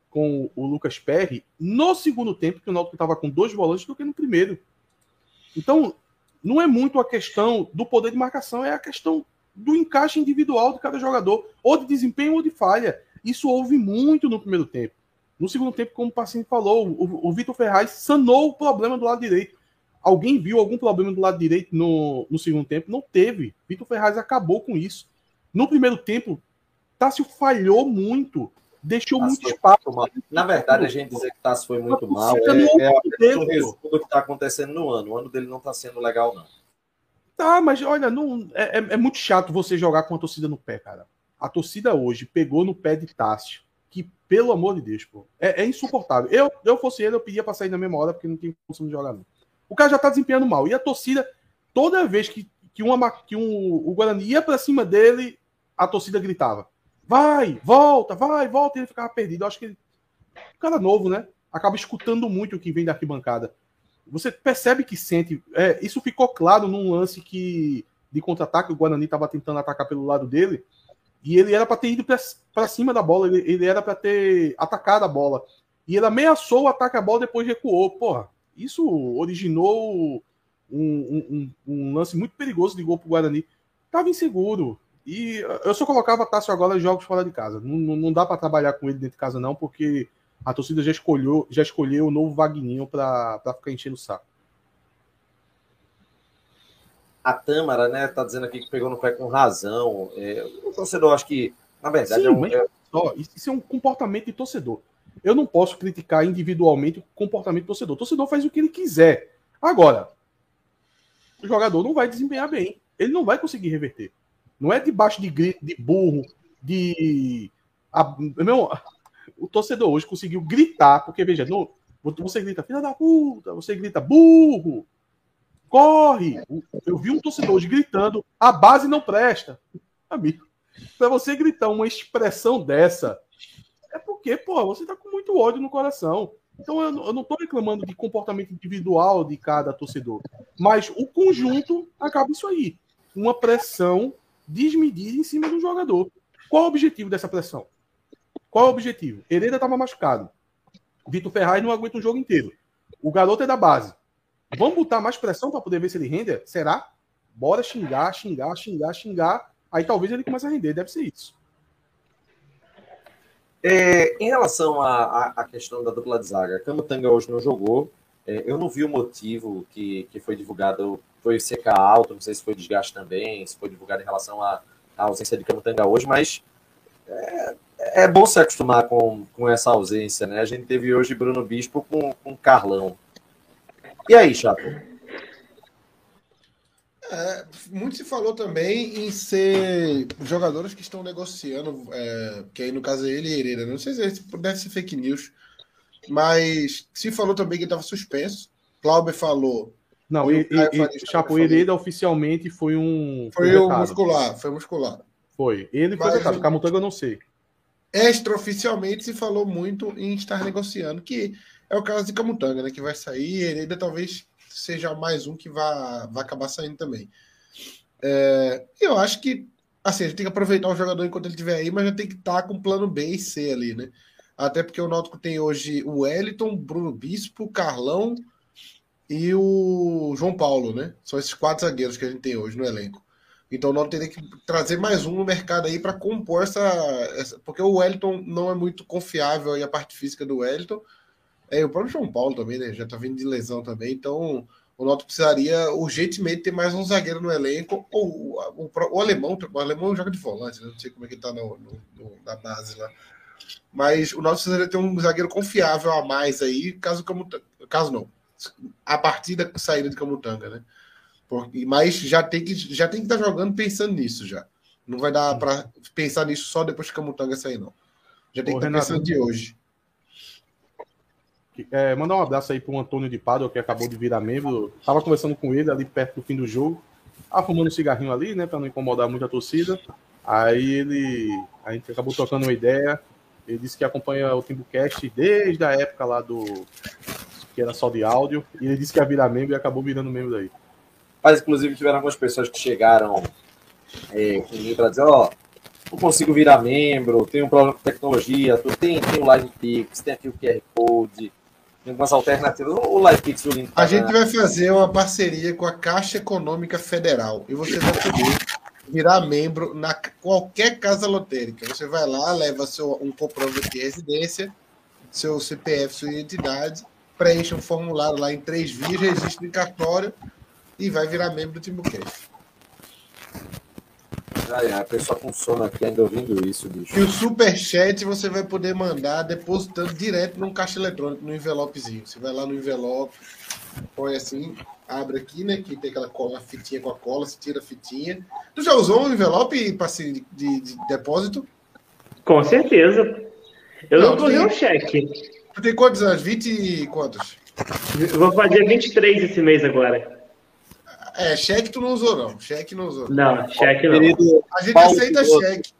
Speaker 7: com o Lucas Perry no segundo tempo, que o Náutico estava com dois volantes, do que no primeiro. Então, não é muito a questão do poder de marcação, é a questão do encaixe individual de cada jogador, ou de desempenho ou de falha. Isso houve muito no primeiro tempo. No segundo tempo, como o paciente falou, o, o Vitor Ferraz sanou o problema do lado direito. Alguém viu algum problema do lado direito no, no segundo tempo? Não teve. Vitor Ferraz acabou com isso. No primeiro tempo, Tássio falhou muito. Deixou Tássio muito espaço.
Speaker 3: Na verdade, a gente dizer que Tássio foi muito mal é, é, é o que está acontecendo no ano. O ano dele não está sendo legal, não.
Speaker 7: Tá, mas olha, não, é, é, é muito chato você jogar com a torcida no pé, cara. A torcida hoje pegou no pé de Tássio que, pelo amor de Deus, pô, é, é insuportável. Eu, eu fosse ele, eu pedia pra sair na mesma hora, porque não tem função de jogar, não. O cara já tá desempenhando mal. E a torcida, toda vez que, que, uma, que um, o Guarani ia pra cima dele, a torcida gritava: vai, volta, vai, volta, e ele ficava perdido. Eu acho que ele, o cara novo, né? Acaba escutando muito o que vem da arquibancada. Você percebe que sente. É, isso ficou claro num lance que de contra-ataque, o Guarani estava tentando atacar pelo lado dele. E ele era para ter ido para cima da bola, ele, ele era para ter atacado a bola. E ele ameaçou o ataque à bola depois recuou. Porra, isso originou um, um, um lance muito perigoso de gol pro Guarani. Tava inseguro. E eu só colocava Tássio agora em jogos fora de casa. Não, não, não dá para trabalhar com ele dentro de casa, não, porque a torcida já escolheu, já escolheu o novo Vagninho para ficar enchendo o saco
Speaker 3: a Tâmara, né, tá dizendo aqui que pegou no pé com razão. É, o torcedor, acho que, na verdade, Sim, é um.
Speaker 7: É... Ó, isso é um comportamento de torcedor. Eu não posso criticar individualmente o comportamento do torcedor. O torcedor faz o que ele quiser. Agora, o jogador não vai desempenhar bem. Ele não vai conseguir reverter. Não é debaixo de grito, de burro, de. A, meu, o torcedor hoje conseguiu gritar, porque veja, no, você grita, filha da puta, você grita, burro, corre. Eu vi um torcedor hoje gritando, a base não presta. Amigo, para você gritar uma expressão dessa, é porque, pô, você tá com muito ódio no coração. Então eu, eu não estou reclamando de comportamento individual de cada torcedor, mas o conjunto acaba isso aí. Uma pressão desmedida em cima do jogador. Qual o objetivo dessa pressão? Qual o objetivo? Hereda estava machucado. Vitor Ferraz não aguenta um jogo inteiro. O garoto é da base. Vamos botar mais pressão para poder ver se ele rende? Será? Bora xingar, xingar, xingar, xingar. Aí talvez ele comece a render. Deve ser isso.
Speaker 3: É, em relação à, questão da dupla de zaga, Camutanga hoje não jogou. É, eu não vi o motivo que, que foi divulgado. Foi CK alto, não sei se foi desgaste também, se foi divulgado em relação à, à ausência de Camutanga hoje, mas é, é, bom se acostumar com, com essa ausência, né? A gente teve hoje Bruno Bispo com, com Carlão. E aí, Chato?
Speaker 1: É, muito se falou também em ser jogadores que estão negociando, é, que aí no caso é ele e Hereda. Não sei se deve ser fake news, mas se falou também que ele estava suspenso. Clauber falou.
Speaker 7: Não, e, e, e Chapo Hereda oficialmente foi um.
Speaker 1: Foi, foi um muscular, foi muscular.
Speaker 7: Foi. Ele foi vetado. Camutanga eu não sei.
Speaker 1: Extraoficialmente se falou muito em estar negociando, que é o caso de Camutanga, né? Que vai sair, Hereda talvez seja mais um que vai, vai acabar saindo também. É, eu acho que assim, a gente tem que aproveitar o jogador enquanto ele estiver aí, mas já tem que estar tá com plano B e C ali, né? Até porque o Náutico tem hoje o Wellington, Bruno Bispo, Carlão e o João Paulo, né? São esses quatro zagueiros que a gente tem hoje no elenco. Então não teria que trazer mais um no mercado aí para compor essa, essa, Porque o Wellington não é muito confiável aí a parte física do Wellington. É, o próprio João Paulo também, né? Já tá vindo de lesão também. Então o Noto precisaria urgentemente ter mais um zagueiro no elenco. Ou o, o, o alemão, o alemão joga de volante, né? Não sei como é que ele tá no, no, no, na base lá. Mas o Noto precisaria ter um zagueiro confiável a mais aí, caso, caso não. A partir da saída de Camutanga, né? Porque, mas já tem que já tem que estar tá jogando pensando nisso já. Não vai dar para pensar nisso só depois que Camutanga sair, não. Já tem Ô, que estar tá pensando de hoje.
Speaker 7: É, mandar um abraço aí para o Antônio de Pádua, que acabou de virar membro. Tava conversando com ele ali perto do fim do jogo, arrumando um cigarrinho ali, né, para não incomodar muito a torcida. Aí ele, a gente acabou trocando uma ideia. Ele disse que acompanha o Timbucast desde a época lá do que era só de áudio. E ele disse que ia virar membro e acabou virando membro aí.
Speaker 3: Mas, inclusive, tiveram algumas pessoas que chegaram é, comigo para dizer, ó, oh, não consigo virar membro, tem um problema com tecnologia, tem, tem o Live Pix, tem aqui o QR Code, algumas alternativas. O Live Pix, o link.
Speaker 1: Tá a gente vai fazer uma parceria com a Caixa Econômica Federal e você vai poder virar membro na qualquer casa lotérica. Você vai lá, leva seu, um comprovante de residência, seu CPF, sua identidade, preenche um formulário lá em três vias, registra em cartório e vai virar membro do Timbucast.
Speaker 3: Ah, é, a pessoa com sono aqui ainda ouvindo isso, bicho.
Speaker 1: E o superchat você vai poder mandar depositando direto num caixa eletrônico, no envelopezinho. Você vai lá no envelope, põe assim, abre aqui, né? Que tem aquela cola, fitinha com a cola, você tira a fitinha. Tu já usou um envelope para de, de, de, depósito?
Speaker 2: Com certeza. Eu não, não corri um cheque.
Speaker 1: Tu tem quantos anos? 20 e quantos?
Speaker 2: Eu vou fazer 23 esse mês agora.
Speaker 1: É, cheque tu não usou, não. Cheque não usou.
Speaker 2: Não, cheque não. Querido
Speaker 1: a gente Paulo aceita Piloto, cheque.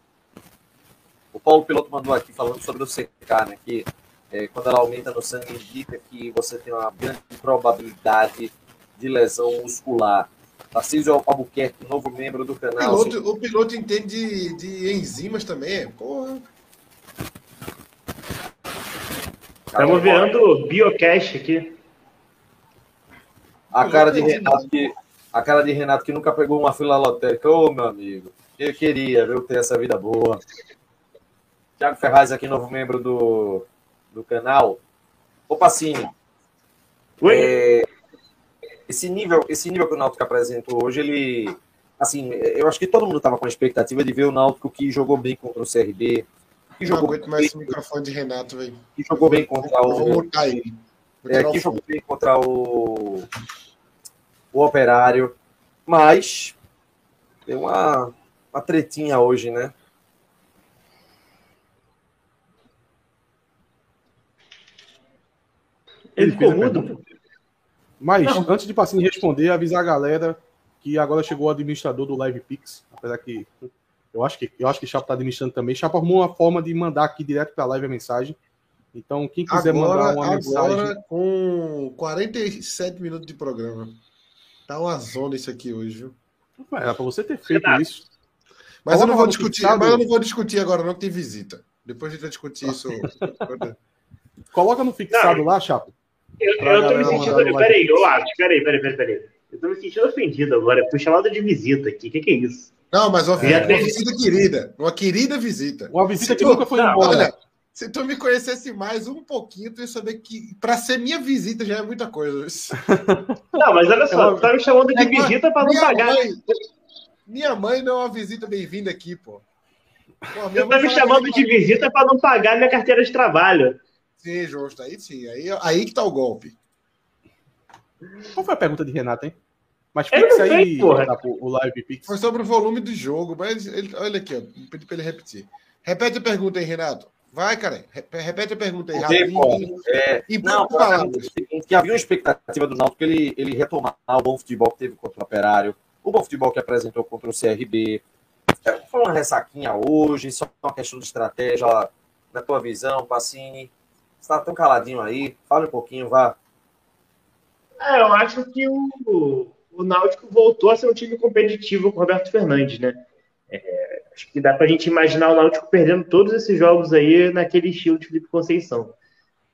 Speaker 3: O Paulo Piloto mandou aqui falando sobre o CK, né? Que é, quando ela aumenta no sangue, indica que você tem uma grande probabilidade de lesão muscular. Tarcísio Albuquerque, novo membro do canal.
Speaker 1: O piloto, o piloto entende de, de enzimas também, porra.
Speaker 2: Estamos virando biocast aqui.
Speaker 3: A cara de Renato que a cara de Renato que nunca pegou uma fila lotérica. Ô, oh, meu amigo, eu queria, eu ter essa vida boa. Tiago Ferraz aqui, novo membro do, do canal. Ô, Pacini. É, esse, nível, esse nível que o Náutico apresentou hoje, ele... Assim, eu acho que todo mundo estava com a expectativa de ver o Náutico que jogou bem contra o CRB.
Speaker 1: Que jogou não aguento mais esse microfone de Renato, velho.
Speaker 3: Que jogou bem contra o... Vou mutar ele. É, que jogou bem contra o o Operário, mas tem uma uma tretinha hoje, né?
Speaker 7: Ele ficou mudo. Mas, não. antes de Passinho responder, avisar a galera que agora chegou o administrador do Live Pix, apesar que eu acho que eu acho que o Chapo está administrando também. Chapo arrumou uma forma de mandar aqui direto para a live a mensagem. Então, quem quiser agora, mandar uma agora, mensagem.
Speaker 1: com 47 minutos de programa. Tá uma zona isso aqui hoje, viu?
Speaker 7: Era para você ter feito isso.
Speaker 1: Mas eu não vou discutir, mas eu não vou discutir agora, não, tem visita. Depois a gente vai discutir isso.
Speaker 7: Coloca no fixado não, lá, Chapo.
Speaker 2: Eu, eu tô me sentindo. Peraí, eu acho. Peraí, peraí, peraí, peraí. Eu tô me sentindo ofendido agora. Fui chamado de visita aqui. O que, que é isso?
Speaker 1: Não, mas uma, uma visita querida. Uma querida visita.
Speaker 7: Uma visita se que tu, nunca foi não, embora. Olha,
Speaker 1: se tu me conhecesse mais um pouquinho, tu ia saber que para ser minha visita já é muita coisa.
Speaker 2: Não, mas olha só, tu tá me chamando de é, visita para não pagar.
Speaker 1: Mãe, minha mãe não é uma visita bem-vinda aqui, pô.
Speaker 2: pô tu tá me chamando de visita para não pagar minha carteira de trabalho.
Speaker 1: Sim, justo. Aí sim. Aí, aí que tá o golpe.
Speaker 7: Qual foi a pergunta de Renato, hein? Mas fixa aí
Speaker 1: tá, o live pix. Foi sobre o volume do jogo, mas ele, olha aqui, ó, pedi para ele repetir. Repete a pergunta aí, Renato. Vai, cara. Repete a pergunta aí.
Speaker 3: Rapidinho, é, e não, palavras. Que havia uma expectativa do Náutico que ele, ele retomar o bom futebol que teve contra o Operário, o bom futebol que apresentou contra o CRB. É, foi uma ressaquinha hoje, só uma questão de estratégia, na tua visão, Pacini. Você tá tão caladinho aí, fala um pouquinho, vá.
Speaker 2: É, eu acho que o, o Náutico voltou a ser um time competitivo com o Roberto Fernandes, né? É, acho que dá para a gente imaginar o Náutico perdendo todos esses jogos aí naquele estilo de Felipe Conceição.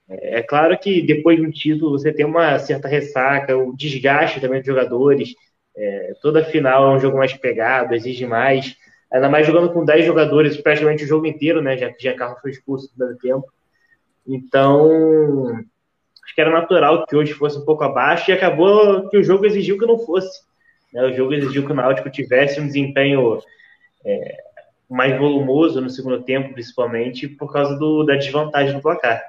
Speaker 2: É, é, claro que depois de um título você tem uma certa ressaca, o desgaste também dos jogadores. É, toda final é um jogo mais pegado, exige mais. Ainda mais jogando com 10 jogadores praticamente o jogo inteiro, né? Já que Giancarlo foi expulso no primeiro tempo. Então, acho que era natural que hoje fosse um pouco abaixo e acabou que o jogo exigiu que não fosse. Né? O jogo exigiu que o Náutico tivesse um desempenho é, mais volumoso no segundo tempo, principalmente por causa do, da desvantagem do placar.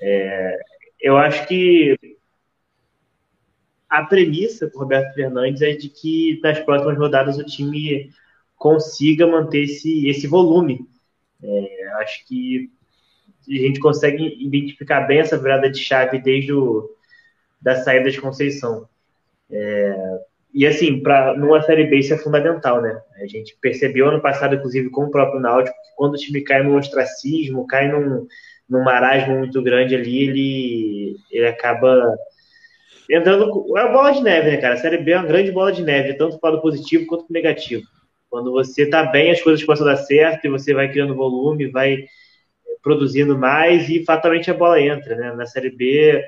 Speaker 2: É, eu acho que a premissa para Roberto Fernandes é de que nas próximas rodadas o time consiga manter esse, esse volume. É, acho que a gente consegue identificar bem essa virada de chave desde o, da saída de Conceição. É, e assim, para numa série B isso é fundamental, né? A gente percebeu ano passado, inclusive, com o próprio Náutico, que quando o time cai num ostracismo, cai num, num marasmo muito grande ali, ele, ele acaba entrando. É uma bola de neve, né, cara? A série B é uma grande bola de neve, tanto para o positivo quanto para o negativo. Quando você tá bem, as coisas começam a dar certo e você vai criando volume, vai produzindo mais e fatalmente a bola entra, né? Na Série B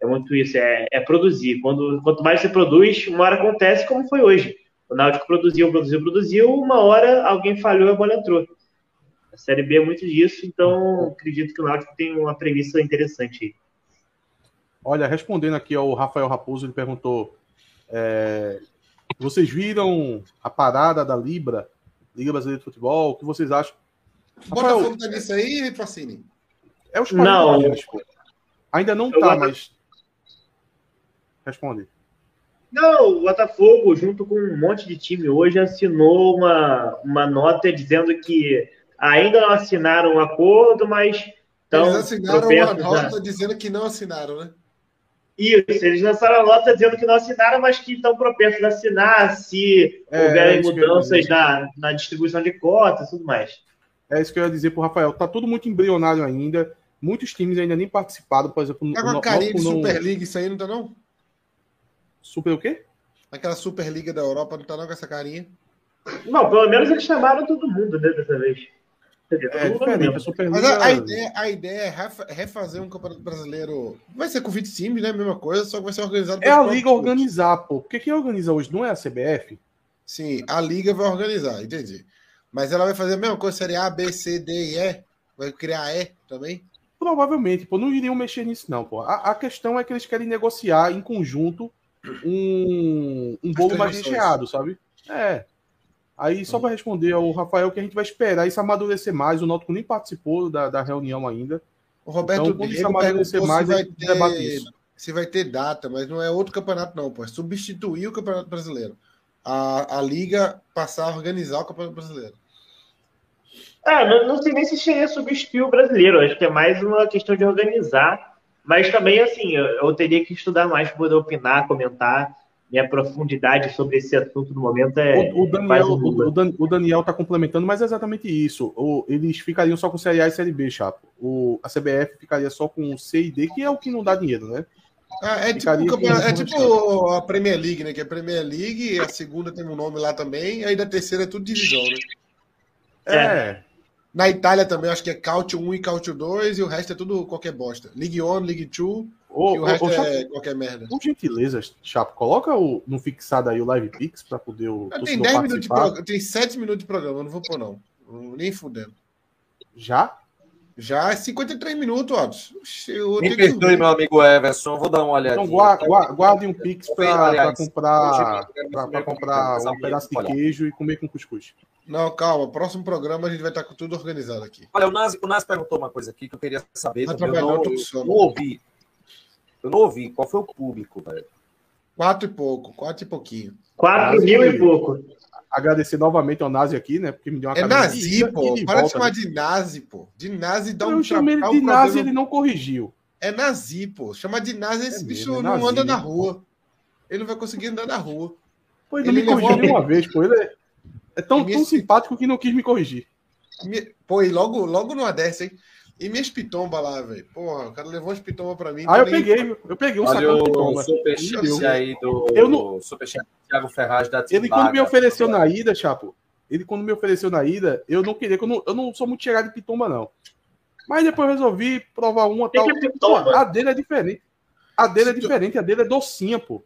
Speaker 2: é muito isso, é, é produzir. Quando, quanto mais você produz, uma hora acontece como foi hoje. O Náutico produziu, produziu, produziu, uma hora alguém falhou e a bola entrou. A Série B é muito disso, então acredito que o Náutico tem uma premissa interessante aí.
Speaker 7: Olha, respondendo aqui ao Rafael Raposo, ele perguntou: é, vocês viram a parada da Libra, Liga Brasileira de Futebol? O que vocês acham?
Speaker 1: Botafogo tá nisso aí, Facine?
Speaker 7: É os 40 não. Dias. Ainda não Eu tá, mas. Responde.
Speaker 2: Não, o Botafogo, junto com um monte de time hoje, assinou uma, uma nota dizendo que ainda não assinaram o um acordo, mas
Speaker 1: estão. Eles assinaram uma nota dizendo que não assinaram, né?
Speaker 2: Isso, eles lançaram a nota dizendo que não assinaram, mas que estão propensos a assinar se é, houverem mudanças na, na distribuição de cotas e tudo mais.
Speaker 7: É isso que eu ia dizer pro Rafael. Tá tudo muito embrionário ainda. Muitos times ainda nem participaram, por exemplo.
Speaker 1: Tá com a carinha de não... Superliga isso aí, não tá não?
Speaker 7: Super o quê?
Speaker 1: Aquela Superliga da Europa, não tá não com essa carinha?
Speaker 2: Não, pelo menos eles chamaram todo mundo, né, dessa vez.
Speaker 1: É, diferente, a Superliga... Mas a, a, ideia, a ideia é refazer um campeonato brasileiro. Vai ser com 20 times, né? Mesma coisa, só que vai ser organizado.
Speaker 7: É a Liga organizar, pô. Porque quem organiza hoje não é a CBF?
Speaker 1: Sim, a Liga vai organizar, entendi. Mas ela vai fazer a mesma coisa, série A, B, C, D e E? Vai criar E também?
Speaker 7: Provavelmente, pô, não iriam mexer nisso, não, pô. A, a questão é que eles querem negociar em conjunto um, um bolo mais recheado, sabe? É. Aí, só para responder ao Rafael, que a gente vai esperar isso amadurecer mais. O Náutico nem participou da, da reunião ainda.
Speaker 1: O Roberto então, quando isso amadurecer mais, se vai, ter, se vai ter data, mas não é outro campeonato, não, pô. É substituir o Campeonato Brasileiro. a, a Liga passar a organizar o Campeonato Brasileiro.
Speaker 2: É, não, não sei nem se seria substituir o brasileiro, acho que é mais uma questão de organizar, mas também, assim, eu, eu teria que estudar mais para poder opinar, comentar, minha profundidade sobre esse assunto no momento é.
Speaker 7: O, o Daniel, o, Dan, o, Daniel tá complementando, mas é exatamente isso. O, eles ficariam só com Série A e Série B, chapo. O, a CBF ficaria só com C e D, que é o que não dá dinheiro, né?
Speaker 1: É, é tipo, é tipo a Premier League, né? Que é a Premier League, a segunda tem um nome lá também, aí da terceira é tudo divisão, né?
Speaker 7: É. é.
Speaker 1: Na Itália também, acho que é Cautio 1 e Cautio 2, e o resto é tudo qualquer bosta. League 1, League 2,
Speaker 7: ô, e o resto ô, é qualquer merda. Por gentileza, Chapo, coloca o, no fixado aí o Live Pix para poder o
Speaker 1: Tem 10 minutos de programa, tem 7 minutos de programa, eu não vou pôr não. Nem fudendo.
Speaker 7: Já?
Speaker 1: Já é 53 minutos,
Speaker 3: ó. Me perdoe, meu amigo Everson, vou dar uma olhadinha. Então,
Speaker 7: guarde, guarde um Pix para comprar, pra, comprar um pedaço de queijo e comer com cuscuz.
Speaker 1: Não, calma. Próximo programa a gente vai estar com tudo organizado aqui.
Speaker 3: Olha, o Nazi, o Nazi perguntou uma coisa aqui que eu queria saber. Eu não, eu não ouvi. Eu não ouvi. Qual foi o público, velho?
Speaker 1: Quatro e pouco, quatro e pouquinho.
Speaker 2: Quatro mil e pouco
Speaker 7: agradecer novamente ao Nazi aqui, né? Porque me deu uma
Speaker 1: É Nazi, pô. De Para volta, de chamar né? de Nazi, pô. De Nazi dá
Speaker 7: um Eu chamei ele de Nazi e ele não corrigiu.
Speaker 1: É Nazi, pô. Chamar de Nazi, esse é bicho mesmo, é não anda na rua. Ele não vai conseguir andar na rua.
Speaker 7: Pô, ele, ele não me corrigiu nenhuma vez, pô. Ele é, é tão, tão simpático que não quis me corrigir.
Speaker 1: Me... Pô, e logo, logo numa dessa, hein? E minhas pitombas lá, velho. Porra, o cara levou as pitombas pra mim.
Speaker 7: Ah, eu nem... peguei, eu peguei um
Speaker 3: Olha de pitomba. Superchat aí do
Speaker 7: eu não...
Speaker 3: Superchat Thiago Ferraz da
Speaker 7: Ele quando me ofereceu na ida, Chapo, ele quando me ofereceu na ida, eu não queria, eu não, eu não sou muito chegado de pitomba, não. Mas depois resolvi provar uma tal. Que pô, a dele é diferente. A dele é diferente, a dele é docinha, pô.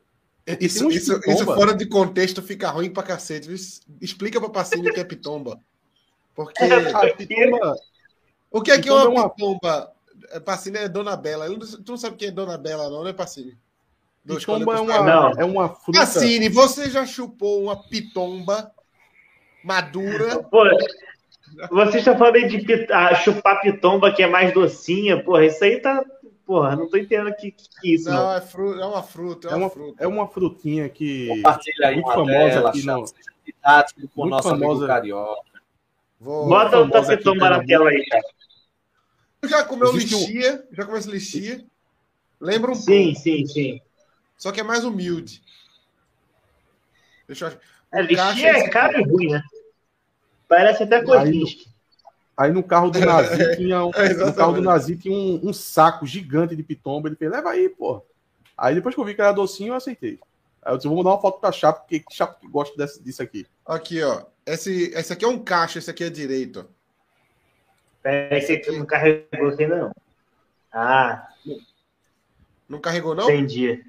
Speaker 1: Isso, isso, isso, fora de contexto fica ruim pra cacete. Explica pra Passinho o que é pitomba. Porque. A pitomba, o que é que é uma, pitomba? É, Pacini é Dona Bela. Tu não sabe quem é Dona Bela, não, né, Pacini?
Speaker 7: Pitomba é uma, é uma fruta.
Speaker 1: Pacini, você já chupou uma pitomba madura?
Speaker 2: Pô, você está falando de pit... ah, chupar pitomba que é mais docinha, porra, isso aí tá. Porra, não tô entendendo o que, que, que é isso. Não,
Speaker 1: não. É, fru... é uma fruta. É, é, uma, fruta.
Speaker 7: é uma frutinha que.
Speaker 3: Compartilha aí, muito famosa aqui, não. com muito nosso famosa. amigo carioca.
Speaker 2: Vou... Bota o tapetomba na tela aí, cara.
Speaker 1: Já comeu Existe lixia? Um... Já comeu lixia? Lembra um
Speaker 2: Sim, pouco. sim, sim.
Speaker 1: Só que é mais humilde.
Speaker 2: Deixa eu... É, lixia é caro e ruim, né? Parece até coisístico.
Speaker 7: Aí no carro do Nazi tinha um, é, no carro do Nazi tinha um, um, saco gigante de pitomba. Ele fez, leva aí, pô. Aí depois que eu vi que era docinho, eu aceitei. Aí eu disse, vou mandar uma foto pra Chapo, porque Chapo que gosta desse, disso aqui.
Speaker 1: Aqui, ó. Esse, esse aqui é um caixa, esse aqui é direito.
Speaker 2: Esse aqui não carregou aqui, não. Ah.
Speaker 1: Não carregou, não?
Speaker 2: Entendi.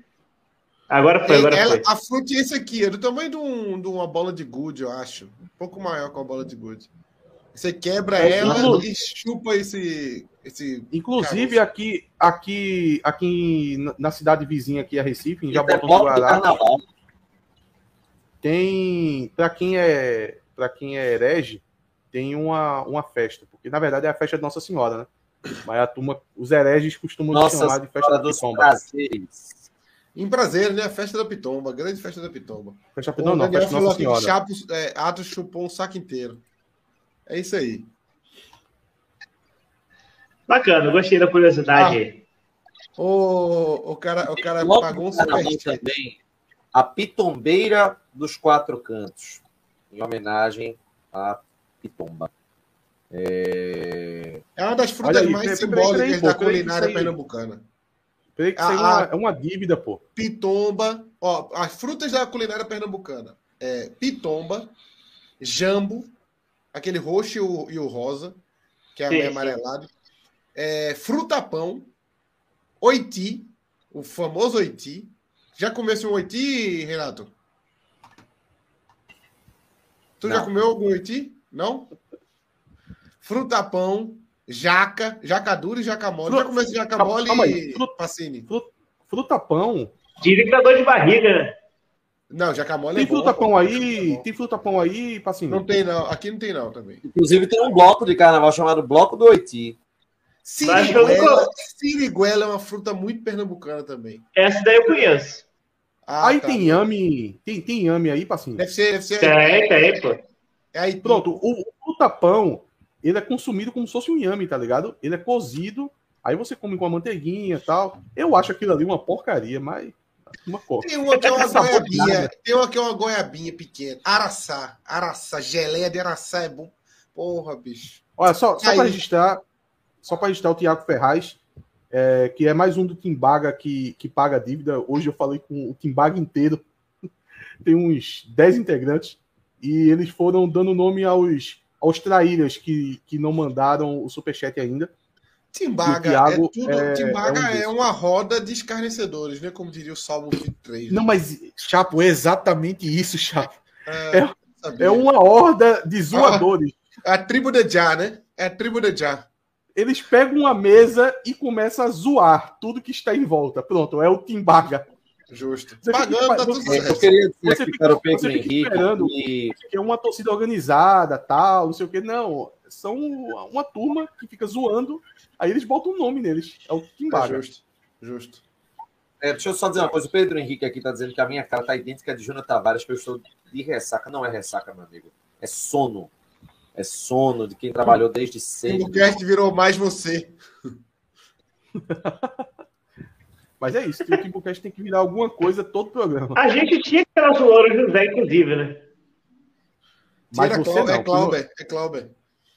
Speaker 2: Agora foi, agora ela, foi.
Speaker 1: A fruta é esse aqui, é do tamanho de, um, de, uma bola de gude, eu acho. Um pouco maior que uma bola de gude. Você quebra é, ela e chupa esse. esse
Speaker 7: Inclusive, caroço. aqui, aqui, aqui na cidade vizinha, aqui, a Recife, em Jabotão do Guará, tem. Para quem é para quem é herege, tem uma, uma festa. Porque, na verdade, é a festa de Nossa Senhora, né? Mas a turma, os hereges costumam
Speaker 3: Nossa chamar de festa da Pitomba. Prazeres.
Speaker 1: Em prazer, né? A festa da Pitomba, grande festa da Pitomba.
Speaker 7: Festa da Pitomba, não, festa Nossa Senhora.
Speaker 1: Chapo, é, Atos chupou um saco inteiro. É isso aí.
Speaker 2: Bacana, gostei da curiosidade.
Speaker 1: Ah, o, o cara, o cara pagou um também.
Speaker 3: A Pitombeira dos Quatro Cantos, em homenagem a Pitomba. É,
Speaker 1: é uma das frutas aí, mais simbólicas da culinária pernambucana.
Speaker 7: Peraí que isso é uma, é uma dívida, pô.
Speaker 1: Pitomba. Ó, as frutas da culinária pernambucana. É pitomba, jambo, aquele roxo e o, e o rosa, que é sim, amarelado. É, fruta-pão, oiti, o famoso oiti. Já comeu esse oiti, Renato? Tu Não. já comeu algum oiti? Não? Fruta-pão, jaca, jaca dura e jaca mole. Fruta, já comeu esse jaca mole e
Speaker 7: Pacini? Fruta-pão.
Speaker 2: Direitador de barriga, né?
Speaker 1: Não, jacamole
Speaker 7: tem é fruta pão aí, tem fruta pão aí, passinho.
Speaker 1: Não tem não, aqui não tem não também.
Speaker 3: Inclusive tem um bloco de carnaval chamado Bloco do Oiti.
Speaker 1: Siriguela, siriguela é uma fruta muito pernambucana também.
Speaker 2: Essa daí eu conheço.
Speaker 7: Ah, aí tá. tem Yami. Tem, tem Yami aí, passinho?
Speaker 2: Deve ser, deve ser. Tem, tem, pô.
Speaker 7: É aí, Pronto, o, o tapão, ele é consumido como se fosse um Yami, tá ligado? Ele é cozido, aí você come com a manteiguinha e tal. Eu acho aquilo ali uma porcaria, mas. Uma
Speaker 1: porca. Tem uma que é uma goiabinha. Tem uma que é uma goiabinha pequena. Araçá. Araçá. Geleia de araçá é bom. Porra, bicho.
Speaker 7: Olha, só, só para registrar. Só para registrar o Tiago Ferraz é, que é mais um do Timbaga que, que paga a dívida. Hoje eu falei com o Timbaga inteiro, tem uns 10 integrantes, e eles foram dando nome aos, aos traíras que, que não mandaram o superchat ainda.
Speaker 1: Timbaga, é, tudo, é, Timbaga é, um é, uma roda de escarnecedores, né? Como diria o Salmo 23.
Speaker 7: Né? Não, mas, Chapo, é exatamente isso, Chapo. É, é, é uma horda de zoadores.
Speaker 1: A, a tribo de Já, né? É a tribo de Já
Speaker 7: eles pegam uma mesa e começam a zoar tudo que está em volta. Pronto, é o Timbaga.
Speaker 1: Justo.
Speaker 7: Você Pagando, fica, tá tudo certo. Eu queria dizer você que fica, o Pedro Henrique e... que é uma torcida organizada, tal, não sei o que. Não, são uma turma que fica zoando, aí eles botam um nome neles. É o Timbaga.
Speaker 1: É justo, justo.
Speaker 3: É, deixa eu só dizer uma coisa. O Pedro Henrique aqui está dizendo que a minha cara está idêntica de Júnior Tavares, que eu estou de ressaca. Não é ressaca, meu amigo. É sono é sono de quem trabalhou desde cedo.
Speaker 1: O cast virou mais você.
Speaker 7: Mas é isso, o Timbucast tem que virar alguma coisa todo programa.
Speaker 2: A gente tinha que nosso Louro José, inclusive, né?
Speaker 7: Mas você não, é Clauber, é Clauber.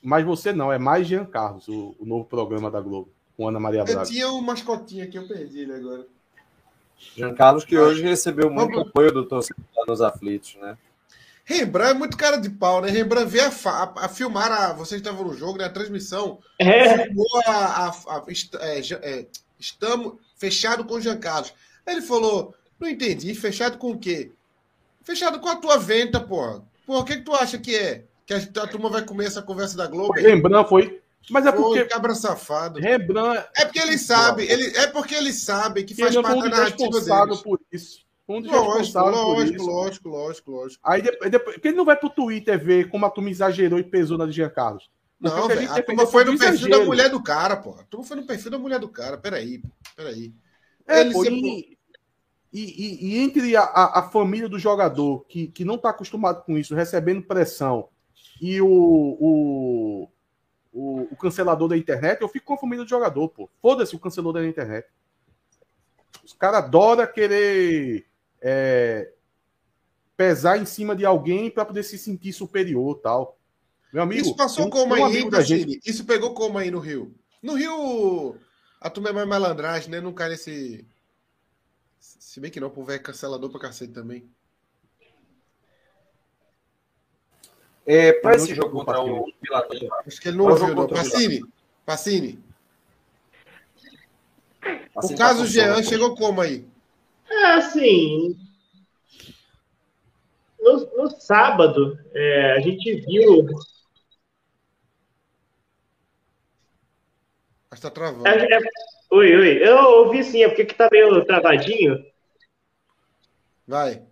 Speaker 7: Mas você não, é mais Jean Carlos, o, o novo programa da Globo, com Ana Maria Braga.
Speaker 1: Eu tinha um mascotinho aqui, eu perdi ele agora.
Speaker 3: Jean Carlos, que hoje recebeu muito apoio do torcedor nos aflitos, né?
Speaker 1: Rembrandt é muito cara de pau, né? Rembrandt vê a, a, a filmar, a, vocês estavam no jogo, né? A transmissão.
Speaker 2: É.
Speaker 1: Filmou a, a, é, é, estamos fechado com o Jean Carlos. Aí ele falou: não entendi, fechado com o quê? Fechado com a tua venta, porra. Porra, o que, que tu acha que é? Que a, a turma vai comer essa conversa da Globo?
Speaker 7: Rembrandt foi. Mas é porque. Foi,
Speaker 1: cabra safado.
Speaker 7: Rembrandt.
Speaker 1: É porque ele sabe, ele, é porque ele sabe que faz parte da narrativa dele.
Speaker 7: por isso.
Speaker 1: Um dos lógico, lógico, lógico, lógico, lógico.
Speaker 7: Aí depois, porque ele não vai pro Twitter ver como a turma exagerou e pesou na de Jean Carlos.
Speaker 1: Não, a, a turma foi no perfil da mulher do cara, pô. A turma foi no perfil da mulher do cara. Peraí, peraí.
Speaker 7: É, ele pô, e, e, e, entre a, a, família do jogador, que, que não tá acostumado com isso, recebendo pressão, e o, o, o, o cancelador da internet, eu fico família do jogador, pô. Foda-se o cancelador da internet. Os caras adoram querer é, pesar em cima de alguém para poder se sentir superior tal.
Speaker 1: Meu amigo, isso passou como aí, da gente... Isso pegou como aí no Rio? No Rio, a turma é mais malandragem, né? Não cai nesse. Se bem que não, o povo é cancelador pra cacete também.
Speaker 3: É, para esse jogo contra o
Speaker 1: Pilatão. Acho que ele não ouviu, não. Pacini, Pacini. O caso Jean chegou como aí?
Speaker 2: É assim. No, no sábado, é, a gente viu.
Speaker 1: Mas tá travando.
Speaker 2: É, é... Oi, oi. Eu ouvi sim, é porque que tá meio travadinho.
Speaker 1: Vai.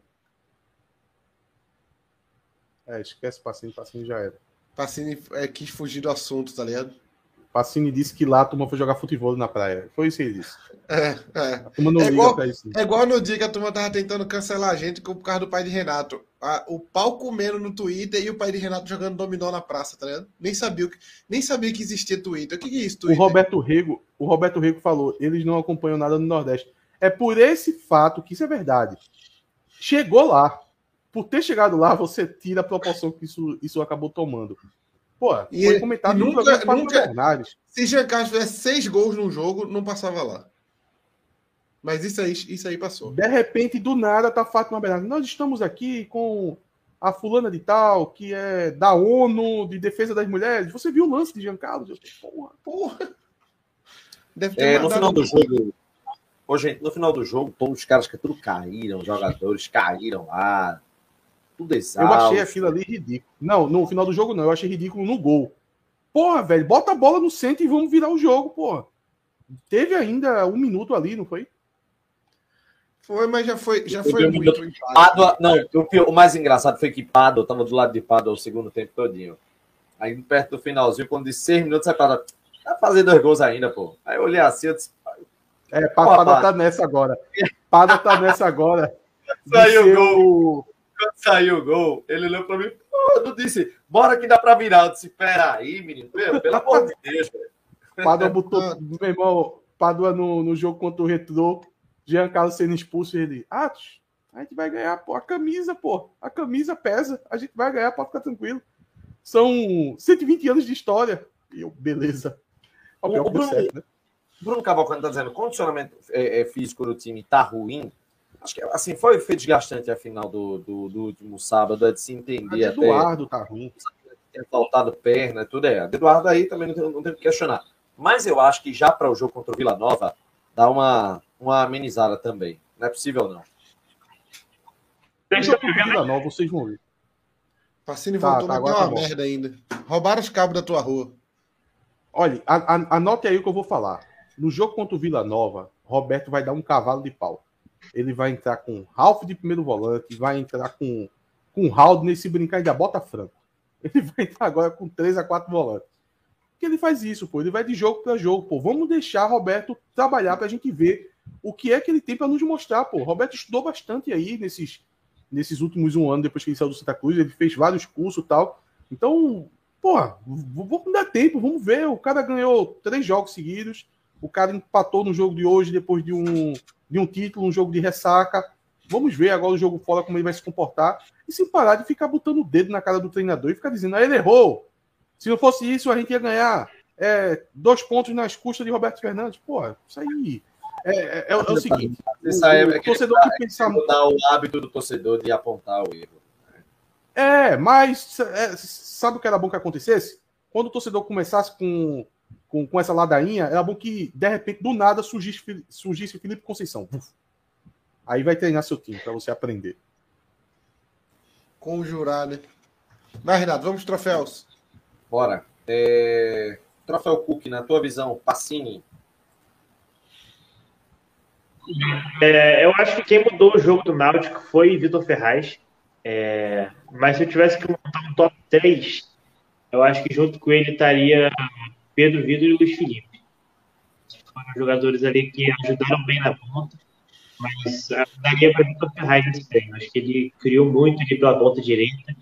Speaker 7: É, esquece Pacini, Pacini já era.
Speaker 1: Pacini é, quis fugir do assunto, tá ligado?
Speaker 7: Pacini disse que lá a turma foi jogar futebol na praia. Foi isso que ele disse.
Speaker 1: É, é. A turma não é igual, isso. É igual no dia que a turma tava tentando cancelar a gente por causa do pai de Renato. A, o pau comendo no Twitter e o pai de Renato jogando dominó na praça, tá ligado? Nem sabia, que, nem sabia que existia Twitter. O que, que é isso, Twitter?
Speaker 7: O Roberto Rego, o Roberto Rego falou, eles não acompanham nada no Nordeste. É por esse fato que isso é verdade. Chegou lá. Por ter chegado lá, você tira a proporção que isso, isso acabou tomando. Pô,
Speaker 1: e foi comentado e nunca, nunca Se Jean Carlos tivesse seis gols num jogo, não passava lá. Mas isso aí, isso aí passou.
Speaker 7: De repente, do nada, tá Fátima Bernardes. Nós estamos aqui com a fulana de tal, que é da ONU, de defesa das mulheres. Você viu o lance de Jean Carlos? Eu porra, porra.
Speaker 3: Deve ter é, no final do jogo. Hoje, no final do jogo, todos os caras que tudo caíram, os jogadores caíram lá tudo exausto.
Speaker 7: Eu achei aquilo ali ridículo. Não, no final do jogo não, eu achei ridículo no gol. Porra, velho, bota a bola no centro e vamos virar o jogo, porra. Teve ainda um minuto ali, não foi?
Speaker 1: Foi, mas já foi, já foi
Speaker 3: muito. Pádua, não, o, o, mais engraçado foi que Pádua estava do lado de Pádua o segundo tempo todinho. Aí perto do finalzinho, quando de seis minutos, você fala, tá fazendo dois gols ainda, pô. Aí eu olhei assim, eu disse.
Speaker 7: É, Pádua tá nessa agora. Pádua tá nessa agora.
Speaker 3: Saiu o gol. Quando saiu o gol, ele olhou pra mim, eu disse, bora que dá pra virar. Eu disse, peraí, menino, meu, pelo amor de Deus, velho.
Speaker 7: Padua botou, meu irmão, Padua no, no jogo contra o Retrô, Giancarlo sendo expulso, ele, Atos, a gente vai ganhar, pô, a camisa, pô, a camisa pesa, a gente vai ganhar, pode ficar tranquilo. São 120 anos de história. E eu, beleza.
Speaker 3: O, o, Bruno, certo, né? Bruno Cavalcante está dizendo, condicionamento é, é, físico do time está ruim. Acho que assim, foi, foi desgastante a final do, do, do último sábado, é de se entender
Speaker 7: até. Eduardo tá ruim.
Speaker 3: Tem faltado perna, tudo é. Eduardo aí também não tem, não tem que questionar. Mas eu acho que já para o jogo contra o Vila Nova, dá uma, uma amenizada também. Não é possível, não.
Speaker 7: Deixa eu Vila Nova, vocês vão ver.
Speaker 1: Pacini tá, voltou, tá, mas tá uma merda ainda. Roubaram os cabos da tua rua.
Speaker 7: Olha, anote aí o que eu vou falar. No jogo contra o Vila Nova, Roberto vai dar um cavalo de pau. Ele vai entrar com Ralph de primeiro volante, vai entrar com, com Raul nesse brincar ainda bota franco. Ele vai entrar agora com 3 a 4 volantes. Porque ele faz isso, pô. Ele vai de jogo para jogo, pô. Vamos deixar Roberto trabalhar para a gente ver o que é que ele tem para nos mostrar, pô. Roberto estudou bastante aí nesses, nesses últimos um ano, depois que ele saiu do Santa Cruz. Ele fez vários cursos e tal. Então, porra, vamos dar tempo, vamos ver. O cara ganhou três jogos seguidos. O cara empatou no jogo de hoje depois de um, de um título, um jogo de ressaca. Vamos ver agora o jogo fora como ele vai se comportar. E sem parar de ficar botando o dedo na cara do treinador e ficar dizendo, ah, ele errou. Se não fosse isso, a gente ia ganhar é, dois pontos nas custas de Roberto Fernandes. Porra, isso aí. É, é, é, o seguinte: o,
Speaker 3: o, o torcedor que pensa. Mudar o hábito do torcedor de apontar o erro.
Speaker 7: É, mas é, sabe o que era bom que acontecesse? Quando o torcedor começasse com, com, com, essa ladainha, era bom que, de repente, do nada, surgisse, surgisse Felipe Conceição. Aí vai treinar seu time para você aprender.
Speaker 1: Conjurar, né? Vai, Renato, vamos troféus.
Speaker 3: Bora. É... Troféu Cook, na tua visão, Passini.
Speaker 2: É, eu acho que quem mudou o jogo do Náutico foi Vitor Ferraz. É, mas se eu tivesse que montar um top 3, eu acho que junto com ele estaria Pedro Vitor e Luiz Felipe. Foram jogadores ali que ajudaram bem na ponta, mas daria para Vitor Ferraz nesse treino. Acho que ele criou muito ali pela ponta direita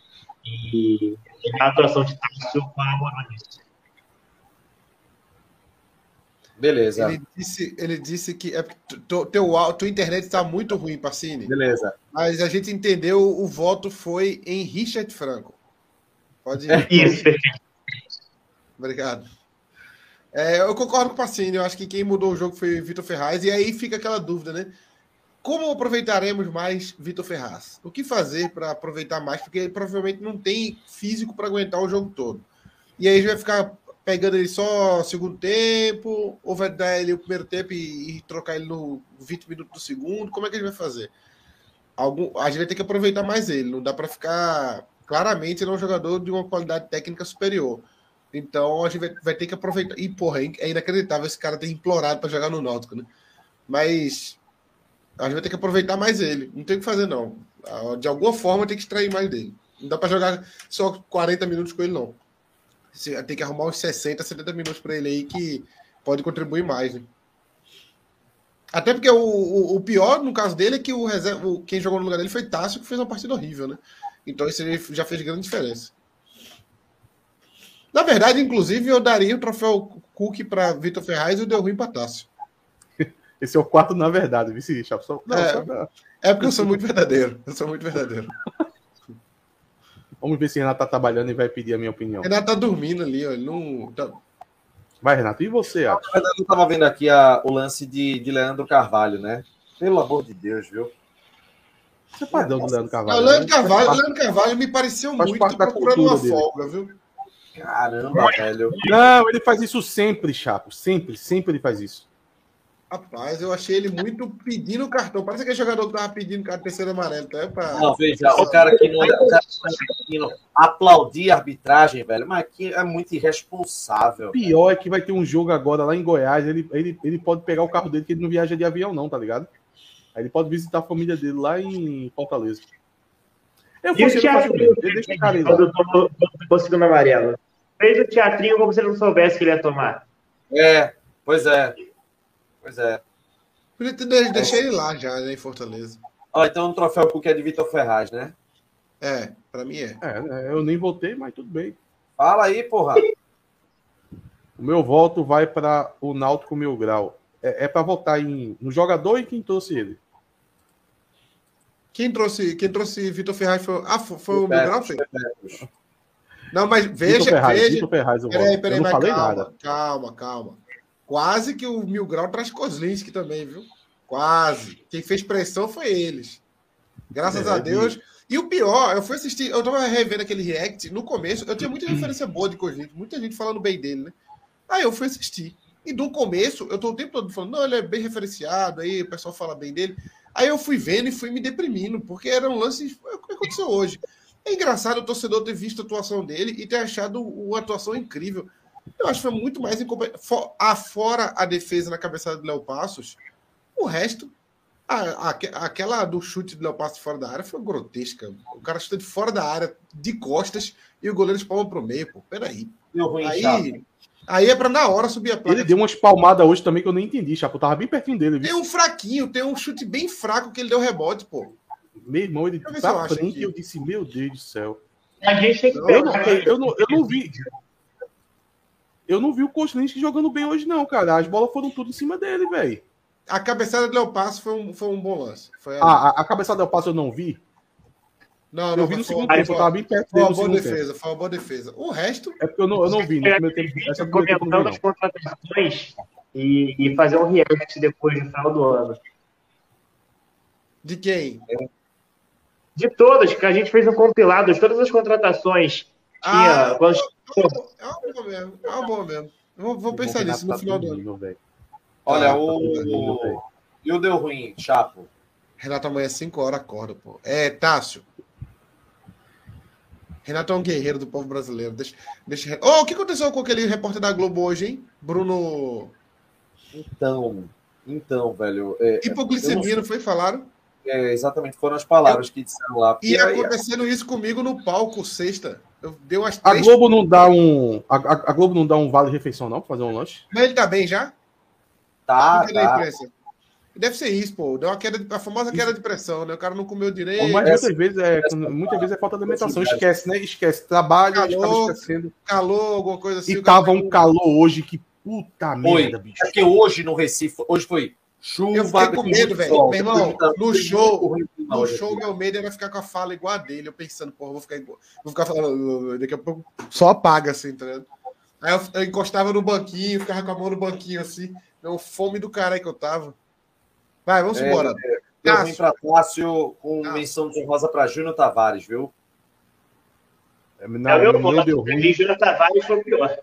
Speaker 2: e a atuação de Tássio colaborou nisso.
Speaker 3: Beleza.
Speaker 1: Ele disse, ele disse que é, teu, tua internet está muito ruim, Pacini.
Speaker 3: Beleza.
Speaker 1: Mas a gente entendeu, o voto foi em Richard Franco. Pode ir.
Speaker 2: Isso,
Speaker 1: Obrigado. É, eu concordo com o Pacini, eu acho que quem mudou o jogo foi Vitor Ferraz, e aí fica aquela dúvida, né? Como aproveitaremos mais Vitor Ferraz? O que fazer para aproveitar mais? Porque ele provavelmente não tem físico para aguentar o jogo todo. E aí a gente vai ficar pegando ele só segundo tempo, ou vai dar ele o primeiro tempo e, e, trocar ele no 20 minutos do segundo? Como é que a gente vai fazer? Algum, a gente vai ter que aproveitar mais ele, não dá para ficar. Claramente, ele é um jogador de uma qualidade técnica superior. Então a gente vai, ter que aproveitar. E, porra, é, é inacreditável esse cara ter implorado para jogar no Náutico, né? Mas a gente vai ter que aproveitar mais ele. Não tem o que fazer, não. De alguma forma tem que extrair mais dele. Não dá para jogar só 40 minutos com ele, não. Tem que arrumar uns 60, 70 minutos para ele aí que pode contribuir mais, né? Até porque o, o, o, pior no caso dele é que o, reserva, quem jogou no lugar dele foi Tássio, que fez uma partida horrível, né? Então isso já fez grande diferença. Na verdade, inclusive, eu daria o troféu Cook para Vitor Ferraz e o deu ruim para Tássio.
Speaker 7: Esse é o quarto, na verdade, vice Só,
Speaker 1: é, só... é porque eu sou muito verdadeiro. Eu sou muito verdadeiro.
Speaker 7: Vamos ver se Renato tá trabalhando e vai pedir a minha opinião.
Speaker 1: Renato tá dormindo ali, ó. Ele não. Tá...
Speaker 7: Vai, Renato. E você, Atos?
Speaker 3: Na verdade, eu tava vendo aqui a, o lance de, de Leandro Carvalho, né? Pelo amor de Deus, viu?
Speaker 7: Você é padrão do Leandro Carvalho.
Speaker 1: Não, Leandro né? Carvalho. Leandro Carvalho me pareceu muito procurando uma dele. folga, viu?
Speaker 3: Caramba, velho.
Speaker 7: Não, ele faz isso sempre, Chapo. Sempre, sempre ele faz isso.
Speaker 1: Rapaz, eu achei ele muito pedindo cartão. Parece que é jogador que tava pedindo cartão terceiro amarelo. Tá? Pra...
Speaker 3: Não, veja, o cara que não, o cara que não aplaudir a arbitragem, velho, mas aqui é muito irresponsável.
Speaker 7: Pior é que vai ter um jogo agora lá em Goiás. Ele, ele, ele pode pegar o carro dele, que ele não viaja de avião, não, tá ligado? Aí ele pode visitar a família dele lá em Fortaleza.
Speaker 2: Eu e o teatrinho, eu deixo o cara aí quando eu tô segundo amarelo. Fez o teatrinho como se ele não soubesse que ele ia tomar.
Speaker 3: É, pois é. Pois é.
Speaker 1: Podia ter deixar ele lá já, né, em Fortaleza.
Speaker 3: Ó, então o troféu Cook é de Vitor Ferraz, né?
Speaker 1: É, pra mim é.
Speaker 7: é. É, eu nem votei, mas tudo bem.
Speaker 3: Fala aí, porra.
Speaker 7: O meu voto vai para o Náutico Mil Grau. É, é para votar em, no jogador e quem trouxe ele.
Speaker 1: Quem trouxe, quem trouxe Vitor Ferraz foi, ah, foi, foi o Mil Grau? Foi? Não, mas veja, Ferraz, veja.
Speaker 7: Ferraz, eu peraí, peraí, eu não falei
Speaker 1: calma,
Speaker 7: nada.
Speaker 1: Calma, calma. Quase que o Mil Grau traz Kozlinski também, viu? Quase. Quem fez pressão foi eles. Graças é, a Deus. E o pior, eu fui assistir, eu tava revendo aquele react, no começo, eu tinha muita referência boa de Kozlinski, muita gente falando bem dele, né? Aí eu fui assistir. E do começo, eu tô o tempo todo falando, não, ele é bem referenciado, aí o pessoal fala bem dele. Aí eu fui vendo e fui me deprimindo, porque era um lance. O que aconteceu hoje? É engraçado o torcedor ter visto a atuação dele e ter achado uma atuação incrível. Eu acho que foi muito mais Afora a defesa na cabeçada do Léo Passos, o resto. A, a, aquela do chute do Léo Passos fora da área foi grotesca. O cara chuta de fora da área, de costas, e o goleiro espalma para o meio. Pô, peraí. Aí, aí é para na hora subir a
Speaker 7: placa. Ele deu umas palmadas hoje também que eu nem entendi, Chapo. Tava bem pertinho dele.
Speaker 1: Viu? Tem um fraquinho, tem um chute bem fraco que ele deu rebote, pô.
Speaker 7: Meu irmão, ele pra frente e eu disse, meu Deus do céu.
Speaker 2: A gente tem que.
Speaker 7: Eu, eu, não, eu não vi. Eu não vi o Koslinski jogando bem hoje, não, cara. As bolas foram tudo em cima dele, velho.
Speaker 1: A cabeçada do Léo Passo foi um, foi um bom lance.
Speaker 7: Foi a... Ah, a, a cabeçada do Léo Passo eu não vi.
Speaker 1: Não, não,
Speaker 7: eu vi no segundo tempo, eu tava bem perto
Speaker 1: dele. Foi uma boa defesa, tempo. foi uma boa defesa. O resto.
Speaker 7: É porque eu não, eu não vi no primeiro tempo. Essa
Speaker 2: comentando as contratações e, e fazer um react depois no final do ano.
Speaker 1: De quem?
Speaker 2: De todas, que a gente fez um compilado de todas as contratações.
Speaker 1: Ah, tinha, quando... é uma boa mesmo. É uma boa mesmo. Vou, vou pensar nisso no final do ano.
Speaker 3: Olha, o. E o deu ruim, Chapo?
Speaker 1: Renato amanhã é 5 horas acorda, pô. É, Tássio. Renato é um guerreiro do povo brasileiro. Deixa, deixa... Oh, o que aconteceu com aquele repórter da Globo hoje, hein? Bruno.
Speaker 3: Então, então, velho. É,
Speaker 1: Hipoglicemia, não... foi? Falaram?
Speaker 3: É, exatamente, foram as palavras eu... que disseram lá.
Speaker 1: E aí... acontecendo isso comigo no palco, sexta. Eu dei umas
Speaker 7: três... A Globo não dá um. A, a, Globo não dá um vale refeição, não, pra fazer um lanche?
Speaker 1: Mas ele tá bem já?
Speaker 3: Tá. tá.
Speaker 1: Deve ser isso, pô. Deu uma queda de, a famosa queda de pressão, né? O cara não comeu direito.
Speaker 7: Mas muitas vezes é, muitas vezes é falta de alimentação. Esquece, né? Esquece. Trabalho,
Speaker 1: calor, esquecendo. Calor, alguma coisa assim.
Speaker 7: E tava um calor hoje que puta foi. merda, bicho.
Speaker 3: É porque hoje no Recife, hoje foi chuva. Eu
Speaker 1: fiquei com medo, velho. Meu irmão, no show, no show, meu medo era ficar com a fala igual a dele. Eu pensando, porra, vou ficar, vou ficar falando, daqui a pouco só apaga, assim, tá ligado? Aí eu, eu encostava no banquinho, ficava com a mão no banquinho, assim. Não, fome do caralho que eu tava. Vai, vamos é, embora. É,
Speaker 3: eu vim para Tássio com ah. menção de rosa para Júnior Tavares, viu?
Speaker 2: É, não, é o meu deu ruim. Júnior Tavares foi o pior.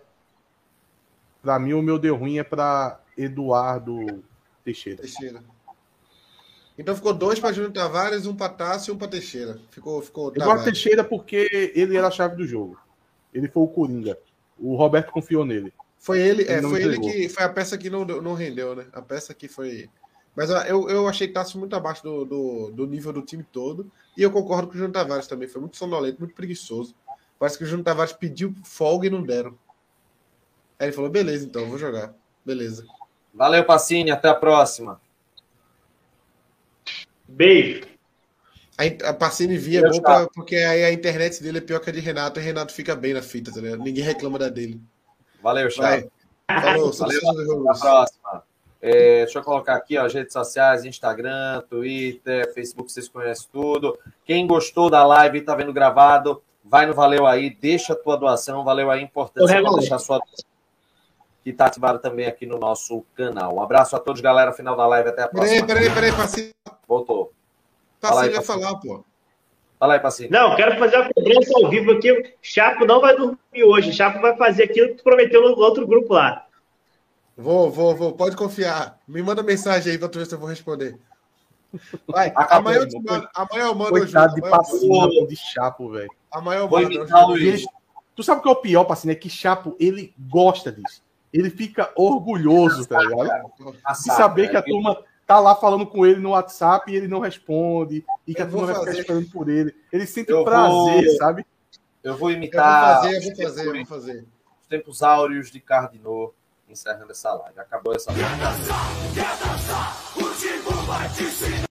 Speaker 7: Para mim, o meu deu ruim é para Eduardo Teixeira. Teixeira.
Speaker 1: Então ficou dois para Júnior Tavares, um para Tássio e um para Teixeira. Ficou, ficou
Speaker 7: Eduardo Teixeira porque ele era a chave do jogo. Ele foi o Coringa. O Roberto confiou nele.
Speaker 1: Foi ele, ele é, foi ele que foi a peça que não, não rendeu, né? A peça que foi mas eu, eu achei Tasso muito abaixo do, do, do, nível do time todo. E eu concordo com o Júnior Tavares também. Foi muito sonolento, muito preguiçoso. Parece que o Júnior Tavares pediu folga e não deram. Aí ele falou: beleza, então, vou jogar. Beleza.
Speaker 3: Valeu, Pacini. Até a próxima.
Speaker 2: Beijo.
Speaker 1: A, a Pacini via bom pra, porque aí a internet dele é pior que a de Renato e Renato fica bem na fita, tá ligado? Ninguém reclama da dele.
Speaker 3: Valeu, Chá.
Speaker 1: Falou,
Speaker 3: Valeu, até a próxima. É, deixa eu colocar aqui ó, as redes sociais, Instagram, Twitter, Facebook, vocês conhecem tudo. Quem gostou da live e está vendo gravado, vai no Valeu Aí, deixa a tua doação, Valeu Aí, importante você deixar sua que está ativado também aqui no nosso canal. Um abraço a todos, galera. Final da live, até a próxima.
Speaker 1: Peraí, peraí, peraí, Passinho.
Speaker 3: Voltou.
Speaker 1: Passinho vai falar, pô.
Speaker 3: Fala aí, Passinho.
Speaker 2: Não, quero fazer uma cobrança ao vivo aqui. Chapo não vai dormir hoje. Chapo vai fazer aquilo que tu prometeu no outro grupo lá.
Speaker 1: Vou, vou, vou. Pode confiar. Me manda mensagem aí pra tu ver se eu vou responder. Vai, amanhã eu, mando, amanhã eu mando
Speaker 7: Coitado de passinho de Chapo, velho.
Speaker 1: Amanhã eu mando.
Speaker 7: Tu sabe o que é o pior, passinho? É que Chapo, ele gosta disso. Ele fica orgulhoso, tá ligado? De saber que a turma tá lá falando com ele no WhatsApp e ele não responde, e que eu a turma vai ficar esperando por ele. Ele sente eu prazer, vou... sabe?
Speaker 3: Eu vou imitar.
Speaker 1: Eu vou fazer, eu vou fazer, eu vou fazer.
Speaker 3: Os tempos áureos de Cardinô encerrando essa live. Acabou essa live. Quer dançar, quer dançar, o tipo vai te ensinar.